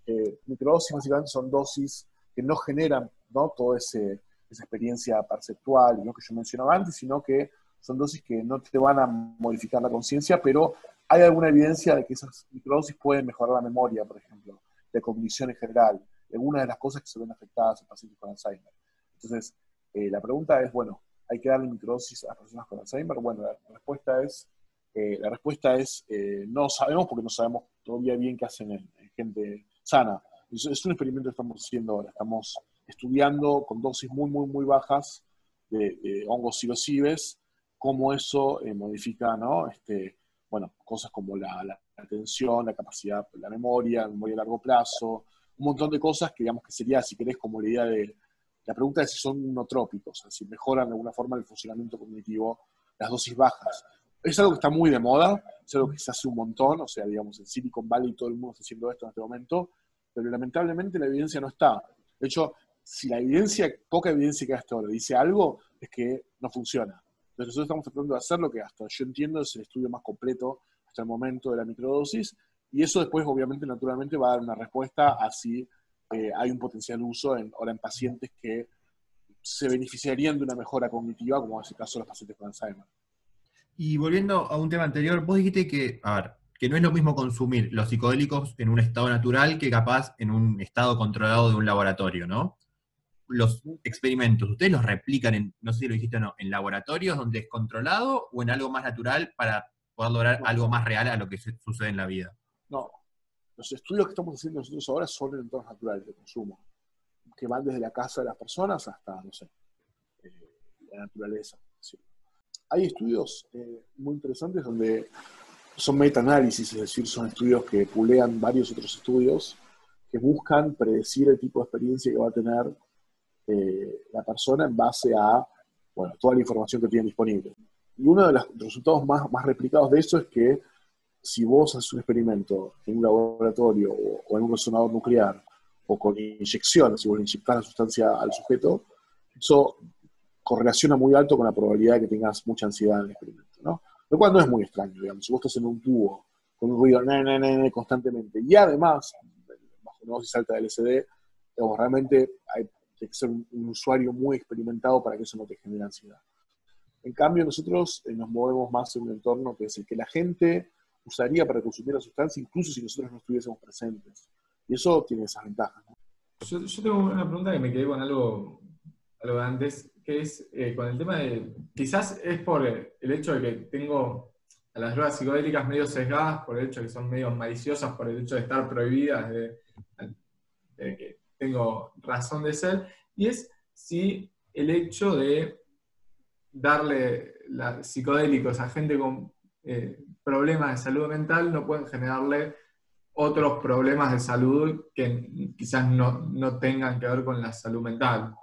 eh, microdosis básicamente son dosis que no generan ¿no? todo ese esa experiencia perceptual, lo que yo mencionaba antes, sino que son dosis que no te van a modificar la conciencia, pero hay alguna evidencia de que esas microdosis pueden mejorar la memoria, por ejemplo, de cognición en general, algunas de las cosas que se ven afectadas en pacientes con Alzheimer. Entonces, eh, la pregunta es, bueno, ¿hay que darle microdosis a personas con Alzheimer? Bueno, la respuesta es, eh, la respuesta es eh, no sabemos porque no sabemos todavía bien qué hacen en, gente sana. es un experimento que estamos haciendo ahora, estamos estudiando con dosis muy, muy, muy bajas de, hongos psilocibes, cómo eso eh, modifica, ¿no? Este, bueno, cosas como la, la, atención, la capacidad, la memoria, la memoria a largo plazo, un montón de cosas que digamos que sería, si querés, como la idea de, la pregunta es si son notrópicos, si mejoran de alguna forma el funcionamiento cognitivo, las dosis bajas. Es algo que está muy de moda, es algo que se hace un montón, o sea, digamos, en Silicon Valley todo el mundo está haciendo esto en este momento, pero lamentablemente la evidencia no está. De hecho, si la evidencia, poca evidencia que hasta ahora dice algo, es que no funciona. Entonces nosotros estamos tratando de hacer lo que hasta yo entiendo es el estudio más completo hasta el momento de la microdosis, y eso después obviamente naturalmente va a dar una respuesta a si eh, hay un potencial uso en, ahora en pacientes que se beneficiarían de una mejora cognitiva, como es el caso de los pacientes con Alzheimer. Y volviendo a un tema anterior, vos dijiste que, a ver, que no es lo mismo consumir los psicodélicos en un estado natural que capaz en un estado controlado de un laboratorio, ¿no? Los experimentos, ¿ustedes los replican en, no sé si lo dijiste o no, en laboratorios donde es controlado o en algo más natural para poder lograr algo más real a lo que sucede en la vida? No. Los estudios que estamos haciendo nosotros ahora son en entornos naturales de consumo, que van desde la casa de las personas hasta, no sé, eh, la naturaleza. Hay estudios eh, muy interesantes donde son meta-análisis, es decir, son estudios que pulean varios otros estudios que buscan predecir el tipo de experiencia que va a tener eh, la persona en base a bueno, toda la información que tienen disponible. Y uno de los resultados más, más replicados de eso es que si vos haces un experimento en un laboratorio o, en un resonador nuclear o con inyección, si vos le inyectás la sustancia al sujeto, eso correlaciona muy alto con la probabilidad de que tengas mucha ansiedad en el experimento, ¿no? Lo cual no es muy extraño, digamos. Si vos estás en un tubo con un ruido constantemente y además, bajo una dosis alta de LSD, realmente hay que ser un, usuario muy experimentado para que eso no te genere ansiedad. En cambio, nosotros eh, nos movemos más en un entorno que es el que la gente usaría para consumir la sustancia, incluso si nosotros no estuviésemos presentes. Y eso tiene esas ventajas. Yo, tengo una pregunta que me quedé con algo, de antes, que es eh, con el tema de, quizás es por el hecho de que tengo a las drogas psicodélicas medio sesgadas, por el hecho de que son medio maliciosas, por el hecho de estar prohibidas, tengo razón de ser, y es si el hecho de darle psicodélicos a gente con eh, problemas de salud mental no pueden generarle otros problemas de salud que quizás no, no tengan que ver con la salud mental.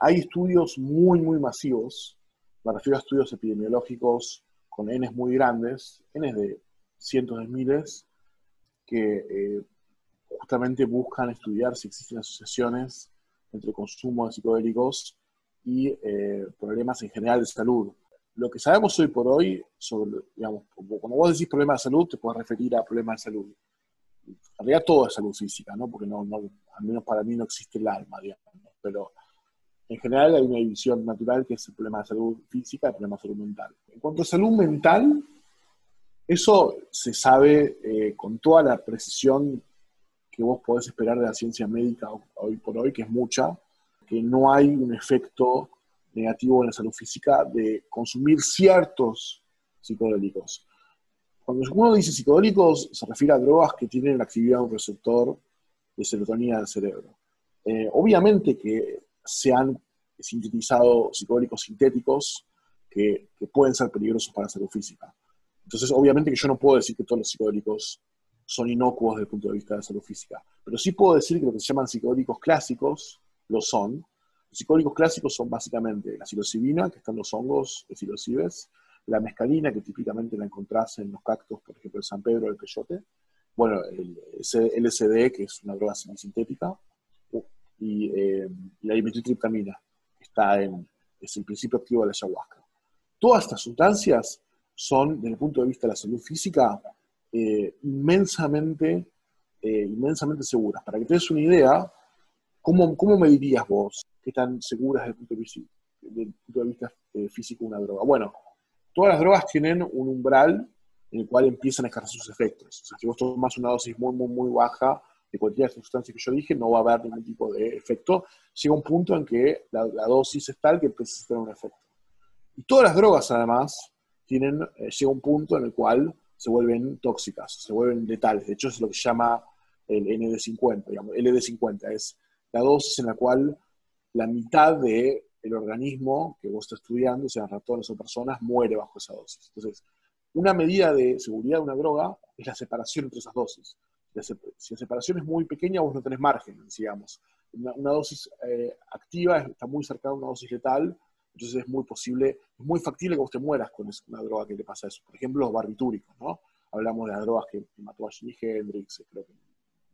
Hay estudios muy, muy masivos, me refiero a estudios epidemiológicos con N muy grandes, N de cientos de miles, que eh, justamente buscan estudiar si existen asociaciones entre consumo de psicodélicos y eh, problemas en general de salud. Lo que sabemos hoy por hoy sobre, digamos, cuando vos decís problemas de salud, te puedes referir a problemas de salud. En realidad todo es salud física, ¿no? Porque no, no, al menos para mí no existe el alma, digamos. Pero en general hay una división natural que es el problema de salud física y el problema de salud mental. En cuanto a salud mental, eso se sabe eh, con toda la precisión que vos podés esperar de la ciencia médica hoy por hoy, que es mucha, que no hay un efecto negativo en la salud física de consumir ciertos psicodélicos. Cuando uno dice psicodélicos, se refiere a drogas que tienen la actividad de un receptor de serotonina del cerebro. Eh, obviamente que se han sintetizado psicodélicos sintéticos que, pueden ser peligrosos para la salud física. Entonces, obviamente que yo no puedo decir que todos los psicodélicos son inocuos desde el punto de vista de la salud física, pero sí puedo decir que lo que se llaman psicodélicos clásicos lo son. Los psicodélicos clásicos son básicamente la psilocibina, que están los hongos de psilocibes, la mescalina, que típicamente la encontrás en los cactus, por ejemplo, el San Pedro, el peyote, bueno, el LSD, que es una droga semisintética, y eh, la dimetiltriptamina, que está en, es el principio activo de la ayahuasca. Todas estas sustancias son, desde el punto de vista de la salud física, eh, inmensamente, eh, inmensamente seguras. Para que te des una idea, ¿cómo, ¿cómo medirías vos qué tan seguras desde el punto de vista, vista físico una droga? Bueno, todas las drogas tienen un umbral en el cual empiezan a ejercer sus efectos. O sea, si vos tomas una dosis muy, muy, muy baja, de las sustancias que yo dije, no va a haber ningún tipo de efecto. Llega un punto en que la, dosis es tal que empieza a tener un efecto. Y todas las drogas, además, tienen, eh, llega un punto en el cual se vuelven tóxicas, se vuelven letales. De hecho, es lo que se llama el ND50, digamos. LD50 es la dosis en la cual la mitad del el organismo que vos estás estudiando, sean ratones o personas, muere bajo esa dosis. Entonces, una medida de seguridad de una droga es la separación entre esas dosis si la separación es muy pequeña, vos no tenés margen, digamos. Una, dosis eh, activa está muy cercana a una dosis letal, entonces es muy posible, es muy factible que vos te mueras con una droga que le pasa eso. Por ejemplo, los barbitúricos, ¿no? Hablamos de las drogas que mató a Jimi Hendrix, creo que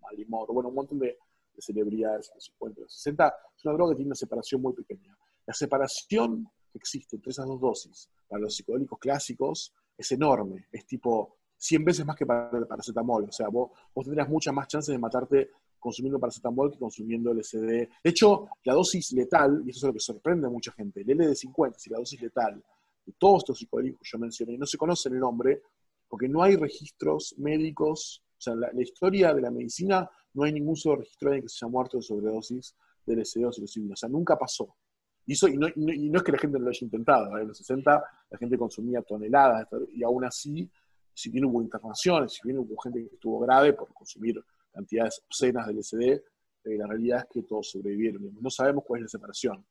Malimor, bueno, un montón de, celebridades en los 50, los 60. Es una droga que tiene una separación muy pequeña. La separación que existe entre esas dos dosis para los psicodélicos clásicos es enorme. Es tipo 100 veces más que para el paracetamol. O sea, vos, vos tendrías muchas más chances de matarte consumiendo paracetamol que consumiendo LSD. De hecho, la dosis letal, y eso es lo que sorprende a mucha gente, el LD50, si la dosis letal de todos estos psicodélicos que yo mencioné, no se conoce el nombre, porque no hay registros médicos, o sea, en la, historia de la medicina no hay ningún solo registro de que se haya muerto de sobredosis de LSD o psilocibina. O sea, nunca pasó. Y, eso, y, no, es que la gente no lo haya intentado. ¿eh? En los 60 la gente consumía toneladas y aún así si bien hubo internaciones, si bien hubo gente que estuvo grave por consumir cantidades obscenas del SD, eh, la realidad es que todos sobrevivieron. No sabemos cuál es la separación.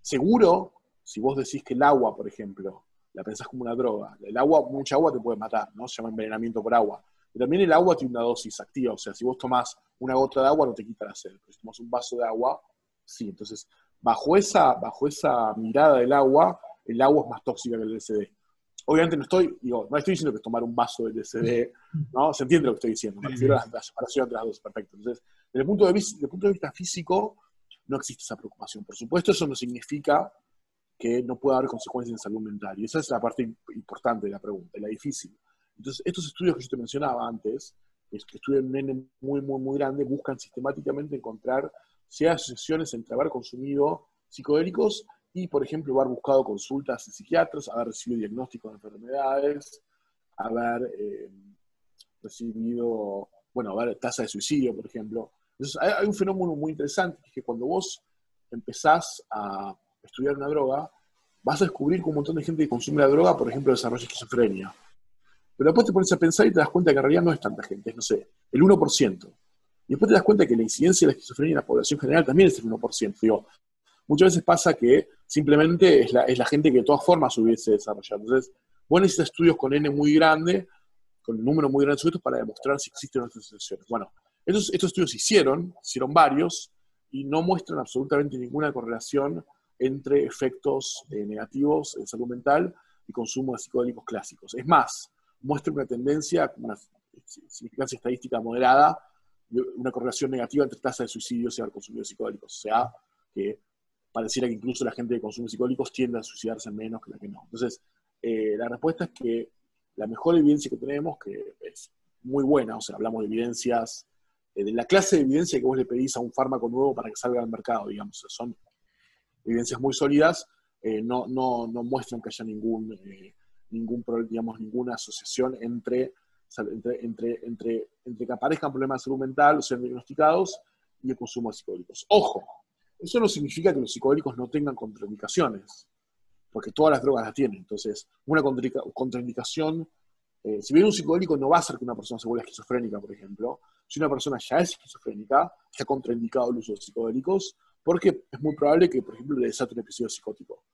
Seguro, si vos decís que el agua, por ejemplo, la pensás como una droga, el agua, mucha agua te puede matar, ¿no? Se llama envenenamiento por agua. Pero también el agua tiene una dosis activa, o sea, si vos tomás una gota de agua no te quita la sed, pero si tomas un vaso de agua, sí. Entonces, bajo esa, bajo esa mirada del agua, el agua es más tóxica que el LSD. Obviamente no estoy, digo, no estoy diciendo que tomar un vaso de LSD, ¿no? Se entiende lo que estoy diciendo, me refiero a la, separación entre las dos, perfecto. Entonces, desde el, punto de vista, desde el punto de vista físico, no existe esa preocupación. Por supuesto, eso no significa que no pueda haber consecuencias en salud mental. Y esa es la parte importante de la pregunta, la difícil. Entonces, estos estudios que yo te mencionaba antes, que estudian un N muy, muy, muy grande, buscan sistemáticamente encontrar si hay asociaciones entre haber consumido psicodélicos y, por ejemplo, haber buscado consultas en psiquiatras, haber recibido diagnósticos de enfermedades, haber eh, recibido, bueno, haber tasa de suicidio, por ejemplo. Entonces, hay, un fenómeno muy interesante, que es que cuando vos empezás a estudiar una droga, vas a descubrir que un montón de gente que consume la droga, por ejemplo, desarrolla esquizofrenia. Pero después te pones a pensar y te das cuenta que en realidad no es tanta gente, es, no sé, el 1%. Y después te das cuenta que la incidencia de la esquizofrenia en la población general también es el 1%. Digo, muchas veces pasa que simplemente es la, gente que de todas formas hubiese desarrollado. Entonces, vos necesitas estudios con N muy grande, con un número muy grande de sujetos para demostrar si existen otras asociaciones. Bueno, estos, estos estudios se hicieron, hicieron varios, y no muestran absolutamente ninguna correlación entre efectos eh, negativos en salud mental y consumo de psicodélicos clásicos. Es más, muestra una tendencia, una significancia estadística moderada, una correlación negativa entre tasa de suicidios y haber consumido psicodélicos. O sea, que pareciera que incluso la gente que consume psicodélicos tiende a suicidarse menos que la que no. Entonces, eh, la respuesta es que la mejor evidencia que tenemos, que es muy buena, o sea, hablamos de evidencias, eh, de la clase de evidencia que vos le pedís a un fármaco nuevo para que salga al mercado, digamos, son evidencias muy sólidas, eh, no, no, no, muestran que haya ningún, ningún digamos, ninguna asociación entre entre, entre, entre, que aparezcan problemas de salud mental o sean diagnosticados y el consumo de psicodélicos. Ojo, eso no significa que los psicodélicos no tengan contraindicaciones, porque todas las drogas las tienen. Entonces, una contraindicación, eh, si bien un psicodélico no va a hacer que una persona se vuelva esquizofrénica, por ejemplo, si una persona ya es esquizofrénica, está contraindicado el uso de psicodélicos, porque es muy probable que, por ejemplo, le desate un episodio psicótico.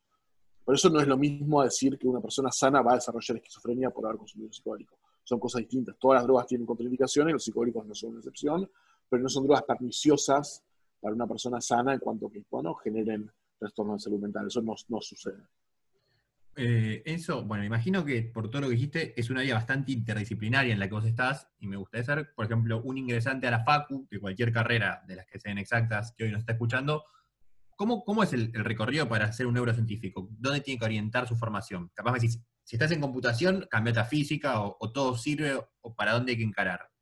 Por eso no es lo mismo decir que una persona sana va a desarrollar esquizofrenia por haber consumido un psicodélico son cosas distintas. Todas las drogas tienen contraindicaciones, los psicodélicos no son una excepción, pero no son drogas perniciosas para una persona sana en cuanto que bueno, generen trastornos de salud mental. Eso no, no sucede. Eh, eso, bueno, imagino que por todo lo que dijiste es una área bastante interdisciplinaria en la que vos estás y me gustaría ser, por ejemplo, un ingresante a la FACU de cualquier carrera de las que sean exactas que hoy nos está escuchando. ¿Cómo, cómo es el, recorrido para ser un neurocientífico? ¿Dónde tiene que orientar su formación? Capaz me decís, si estás en computación, cambiate a física o, todo sirve o para dónde hay que encarar.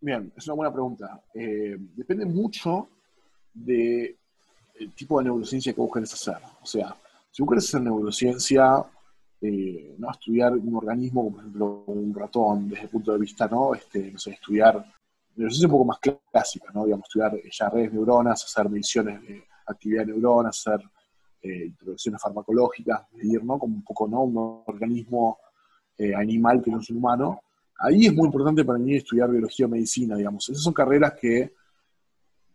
Bien, es una buena pregunta. Eh, depende mucho del tipo de neurociencia que vos hacer. O sea, si vos querés hacer neurociencia, eh, no estudiar un organismo, como por ejemplo un ratón, desde el punto de vista, ¿no? Este, no sé, estudiar neurociencia un poco más clásica, ¿no? Digamos, estudiar ya redes neuronas, hacer mediciones de actividad de neuronas, hacer eh, introducciones farmacológicas, medir, ¿no? Como un poco, ¿no? Un organismo eh, animal que no es un humano. Ahí es muy importante para mí estudiar biología o medicina, digamos. Esas son carreras que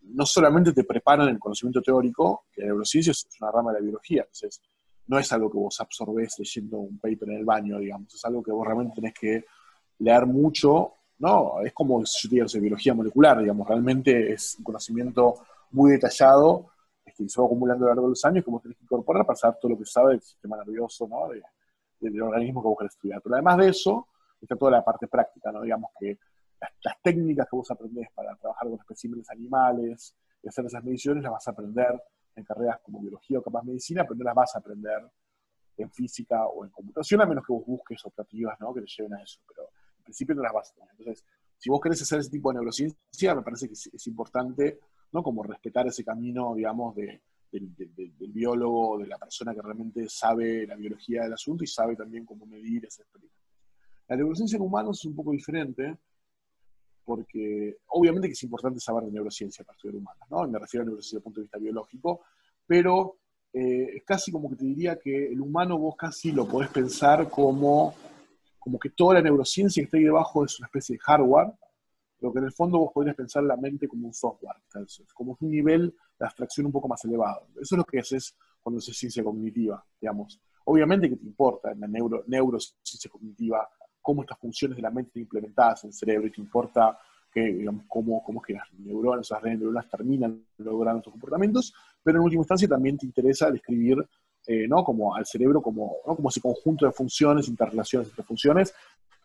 no solamente te preparan el conocimiento teórico, que la neurociencia es una rama de la biología, entonces no es algo que vos absorbés leyendo un paper en el baño, digamos, es algo que vos realmente tenés que leer mucho, ¿no? Es como si yo te biología molecular, digamos, realmente es un conocimiento muy detallado que se va acumulando a lo largo de los años que vos tenés que incorporar para saber todo lo que sabe del sistema nervioso, ¿no? del organismo que vos querés estudiar. Pero además de eso, está toda la parte práctica, ¿no? Digamos que las, técnicas que vos aprendés para trabajar con especímenes animales y hacer esas mediciones las vas a aprender en carreras como biología o capaz medicina, pero no las vas a aprender en física o en computación, a menos que vos busques operativas ¿no? que te lleven a eso, pero en principio no las vas a tener. Entonces, si vos querés hacer ese tipo de neurociencia, me parece que es importante ¿no? Como respetar ese camino, digamos, del, biólogo, de la persona que realmente sabe la biología del asunto y sabe también cómo medir ese experimento. La neurociencia en humanos es un poco diferente, porque obviamente que es importante saber de neurociencia para estudiar humanos, ¿no? Me refiero a neurociencia desde el punto de vista biológico, pero eh, es casi como que te diría que el humano vos casi lo podés pensar como, como que toda la neurociencia que está ahí debajo es una especie de hardware, lo que en el fondo vos podrías pensar la mente como un software, como un nivel de abstracción un poco más elevado. Eso es lo que haces cuando haces ciencia cognitiva, digamos. Obviamente que te importa en la neuro, neurociencia cognitiva cómo estas funciones de la mente están implementadas en el cerebro y te importa cómo, cómo es que las neuronas, las redes neuronales terminan logrando estos comportamientos, pero en última instancia también te interesa describir eh, ¿no? como al cerebro como, ¿no? como ese conjunto de funciones, interrelaciones entre funciones.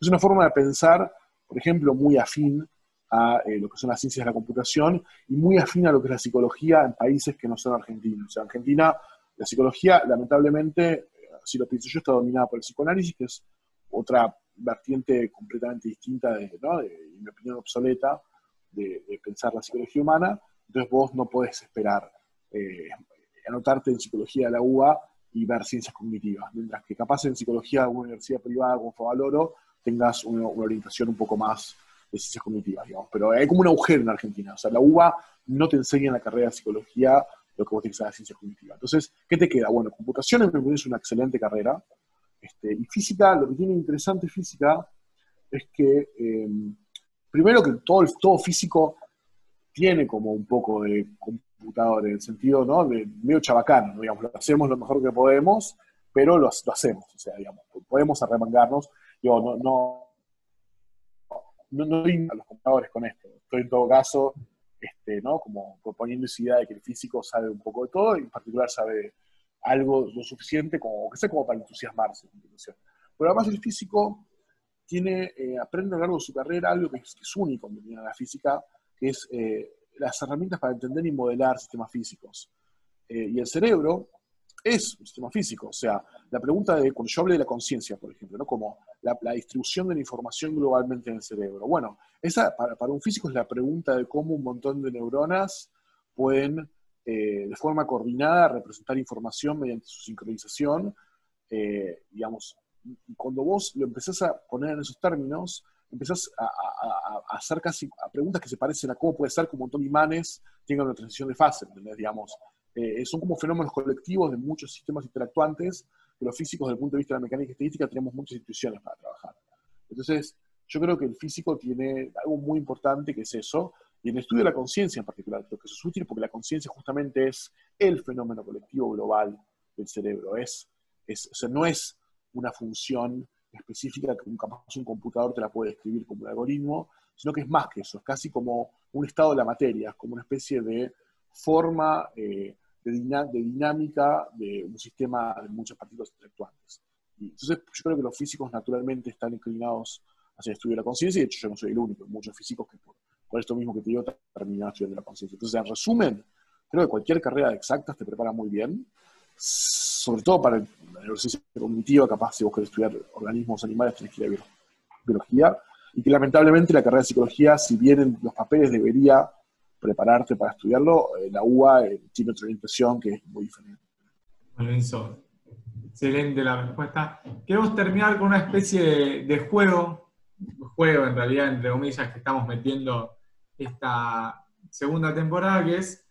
Es una forma de pensar, por ejemplo, muy afín a eh, lo que son las ciencias de la computación y muy afín a lo que es la psicología en países que no son argentinos. O sea, Argentina, la psicología, lamentablemente, si lo pienso yo, está dominada por el psicoanálisis, que es otra vertiente completamente distinta, de, ¿no? de, en mi opinión, obsoleta, de, pensar la psicología humana. Entonces vos no podés esperar eh, anotarte en psicología de la UBA y ver ciencias cognitivas, mientras que capaz en psicología de una universidad privada como Favaloro tengas una, orientación un poco más de ciencias cognitivas, digamos. Pero hay como un agujero en Argentina. O sea, la UBA no te enseña en la carrera de psicología lo que vos tienes que saber de ciencias cognitivas. Entonces, ¿qué te queda? Bueno, computación me es una excelente carrera. Este, y física, lo que tiene interesante física es que, em, primero que todo, todo físico tiene como un poco de computador, en el sentido, ¿no? De medio chabacano, digamos, lo hacemos lo mejor que podemos, pero lo, hacemos, o sea, digamos, podemos arremangarnos, yo no, no, no, no a los computadores con esto, estoy en todo caso, este, ¿no? Como proponiendo esa idea de que el físico sabe un poco de todo, y en particular sabe algo lo suficiente como, que sea como para entusiasmarse. Pero además el físico tiene, eh, aprende a lo largo de su carrera algo que es, que es único en la física, que es eh, las herramientas para entender y modelar sistemas físicos. Eh, y el cerebro es un sistema físico. O sea, la pregunta de, cuando yo hablé de la conciencia, por ejemplo, ¿no? como la, distribución de la información globalmente en el cerebro. Bueno, esa para, un físico es la pregunta de cómo un montón de neuronas pueden, eh, de forma coordinada, representar información mediante su sincronización. Eh, digamos, cuando vos lo empezás a poner en esos términos, empezás a, hacer casi a preguntas que se parecen a cómo puede ser que un montón de imanes tengan una transición de fase, ¿entendés? Digamos, eh, son como fenómenos colectivos de muchos sistemas interactuantes, que los físicos, desde el punto de vista de la mecánica estadística, tenemos muchas instituciones para trabajar. Entonces, yo creo que el físico tiene algo muy importante que es eso, y el estudio de la conciencia en particular, creo que eso es útil porque la conciencia justamente es el fenómeno colectivo global del cerebro, es, es, o sea, no es una función específica que un, capaz un computador te la puede escribir como un algoritmo, sino que es más que eso, es casi como un estado de la materia, es como una especie de forma eh, de, dinámica de un sistema de muchas partículas intelectuales. entonces yo creo que los físicos naturalmente están inclinados hacia el estudio de la conciencia, y de hecho yo no soy el único, muchos físicos que por, esto mismo que te digo terminan estudiando la conciencia. Entonces, en resumen, creo que cualquier carrera de exactas te prepara muy bien, sobre todo para la neurociencia cognitiva, capaz si vos querés estudiar organismos animales tenés que ir a biología, y que lamentablemente la carrera de psicología, si bien en los papeles debería prepararte para estudiarlo, eh, la UBA eh, tiene otra orientación que es muy diferente. Lorenzo, excelente la respuesta. Queremos terminar con una especie de, juego, juego en realidad, entre comillas, que estamos metiendo esta segunda temporada, que es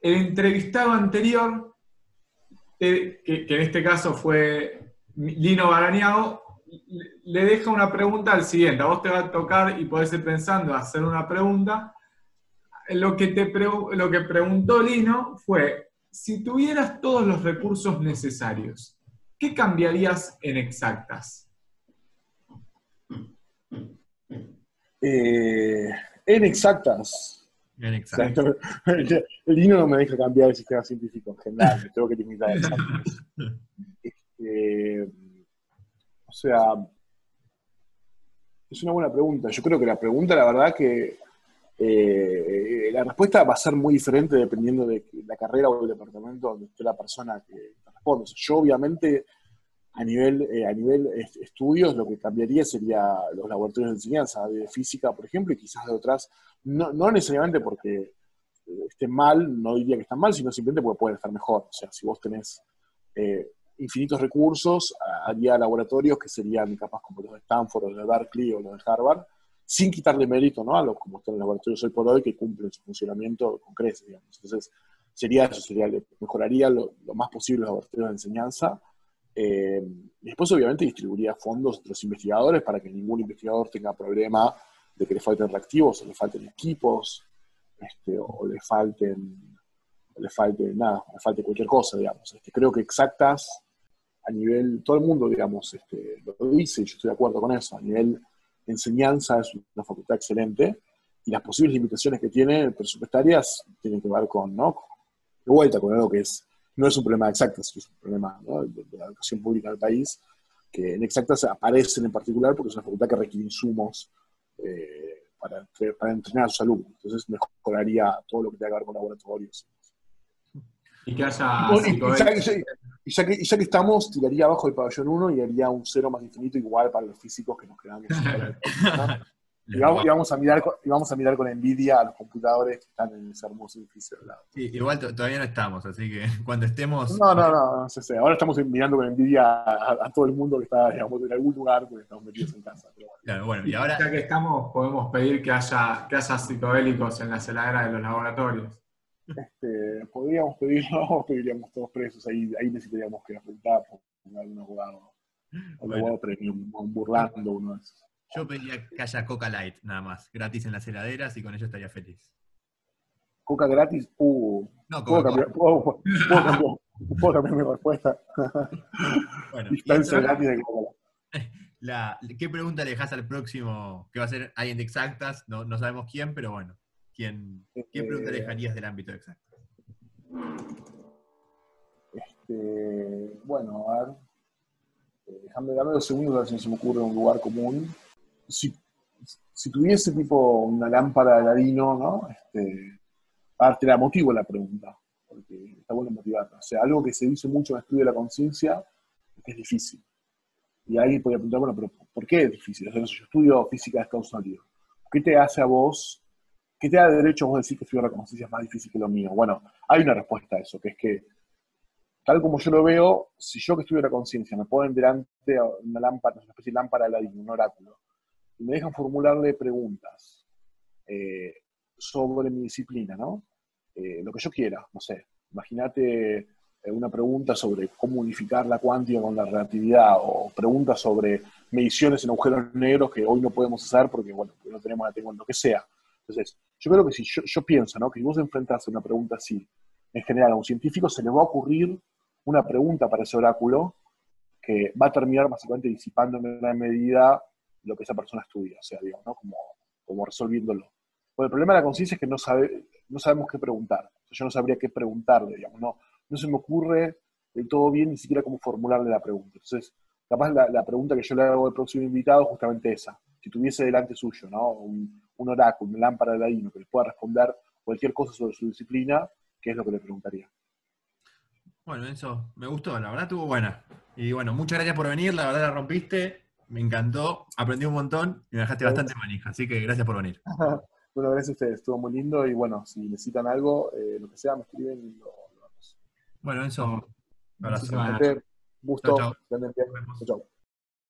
el entrevistado anterior que, en este caso fue Lino Barañao, le deja una pregunta al siguiente. A vos te va a tocar y podés ir pensando hacer una pregunta. Lo que, te lo que preguntó Lino fue, si tuvieras todos los recursos necesarios, ¿qué cambiarías en exactas? Eh, en exactas. Exacto. *laughs* El Lino no me deja cambiar el sistema científico en general, me tengo que limitar a este, O sea, es una buena pregunta. Yo creo que la pregunta, la verdad, que eh, la respuesta va a ser muy diferente dependiendo de la carrera o el departamento donde esté la persona que responde. yo, obviamente, a nivel, eh, a nivel estudios, lo que cambiaría sería los laboratorios de enseñanza, de física, por ejemplo, y quizás de otras, no, no necesariamente porque eh, estén mal, no diría que están mal, sino simplemente porque pueden estar mejor. O sea, si vos tenés eh, infinitos recursos, haría laboratorios que serían capaz como los de Stanford, o los de Berkeley o los de Harvard, sin quitarle mérito ¿no? a los como están los laboratorios hoy por hoy que cumplen su funcionamiento con creces, digamos. Entonces, sería eso, sería, mejoraría lo, lo más posible los laboratorios de enseñanza, eh, después, obviamente, distribuiría fondos entre los investigadores para que ningún investigador tenga problema de que le falten reactivos, o le falten equipos, este, o le falten, le falte nada, le falte cualquier cosa, digamos. Este, creo que exactas a nivel, todo el mundo, digamos, este, lo dice, y yo estoy de acuerdo con eso, a nivel enseñanza es una facultad excelente, y las posibles limitaciones que tiene presupuestarias tienen que ver con, ¿no? De vuelta, con algo que es, no es un problema exacto, es un problema de, la educación pública del país, que en exactas aparecen en particular porque es una facultad que requiere insumos eh, para, para, entrenar a sus alumnos. Entonces mejoraría todo lo que tenga que ver con laboratorios. Y que haya... Y ya, que, y ya, que, estamos, tiraría abajo el pabellón 1 y haría un cero más infinito igual para los físicos que nos quedan. *laughs* Y vamos, a mirar, y vamos a mirar con envidia a los computadores que están en ese hermoso edificio al lado. Sí, igual todavía no estamos, así que *laughs* cuando estemos... No, no, no, no sé, sé. Ahora estamos mirando con envidia a, todo el mundo que está, digamos, en algún lugar porque estamos metidos en casa. Pero bueno. Claro, bueno, y ahora... Ya que estamos, podemos pedir que haya, que haya psicodélicos en la heladera de los laboratorios. Este, podríamos pedirlo, *laughs* pediríamos todos presos, ahí, ahí necesitaríamos que apuntar por algún abogado, un abogado premium, burlando uno de esos. Yo pediría que haya Coca Light, nada más, gratis en las heladeras y con ello estaría feliz. ¿Coca gratis? Uh, no, ¿puedo, cambiar, ¿puedo, puedo, cambiar, ¿puedo, cambiar, mi respuesta? *laughs* Bueno, gratis de Coca *laughs* la, ¿Qué pregunta le dejas al próximo? Que va a ser alguien de exactas, no, no sabemos quién, pero bueno. ¿quién, ¿Qué pregunta le dejarías del ámbito exacto? Este, bueno, a ver. Eh, déjame darme dos segundos a ver si se me ocurre un lugar común si, tuviese tipo una lámpara de ladino, ¿no? Este, a te la motivo la pregunta, porque está bueno motivarla. O sea, algo que se dice mucho en el estudio de la conciencia es que es difícil. Y alguien podría preguntar, bueno, pero ¿por qué es difícil? O sea, yo estudio física de Estados Unidos. ¿Qué te hace a vos, qué te da derecho a vos decir que estudiar la conciencia es más difícil que lo mío? Bueno, hay una respuesta a eso, que es que tal como yo lo veo, si yo que estudio la conciencia me ponen delante una lámpara, una especie de lámpara de ladino, un oráculo, y me dejan formularle preguntas eh, sobre mi disciplina, ¿no? Eh, lo que yo quiera, no sé. Imagínate eh, una pregunta sobre cómo unificar la cuántica con la relatividad o preguntas sobre mediciones en agujeros negros que hoy no podemos hacer porque, bueno, no tenemos la tecnología, lo que sea. Entonces, yo creo que si yo, pienso, ¿no? Que si vos enfrentás a una pregunta así, en general a un científico se le va a ocurrir una pregunta para ese oráculo que va a terminar básicamente disipando en gran medida lo que esa persona estudia, o sea, digamos, ¿no? Como, como resolviéndolo. Porque el problema de la conciencia es que no, sabe, no sabemos qué preguntar. yo no sabría qué preguntarle, digamos, no, no se me ocurre del todo bien ni siquiera cómo formularle la pregunta. Entonces, capaz la, la pregunta que yo le hago al próximo invitado es justamente esa. Si tuviese delante suyo, ¿no? Un, un oráculo, una lámpara de ladino que le pueda responder cualquier cosa sobre su disciplina, ¿qué es lo que le preguntaría? Bueno, eso me gustó, la verdad estuvo buena. Y bueno, muchas gracias por venir, la verdad la rompiste me encantó, aprendí un montón y me dejaste bastante manija, así que gracias por venir. *laughs* bueno, gracias a ustedes, estuvo muy lindo y bueno, si necesitan algo, eh, lo que sea, me escriben y lo, lo Bueno, eso. Abrazo. Gusto. Chao. chao.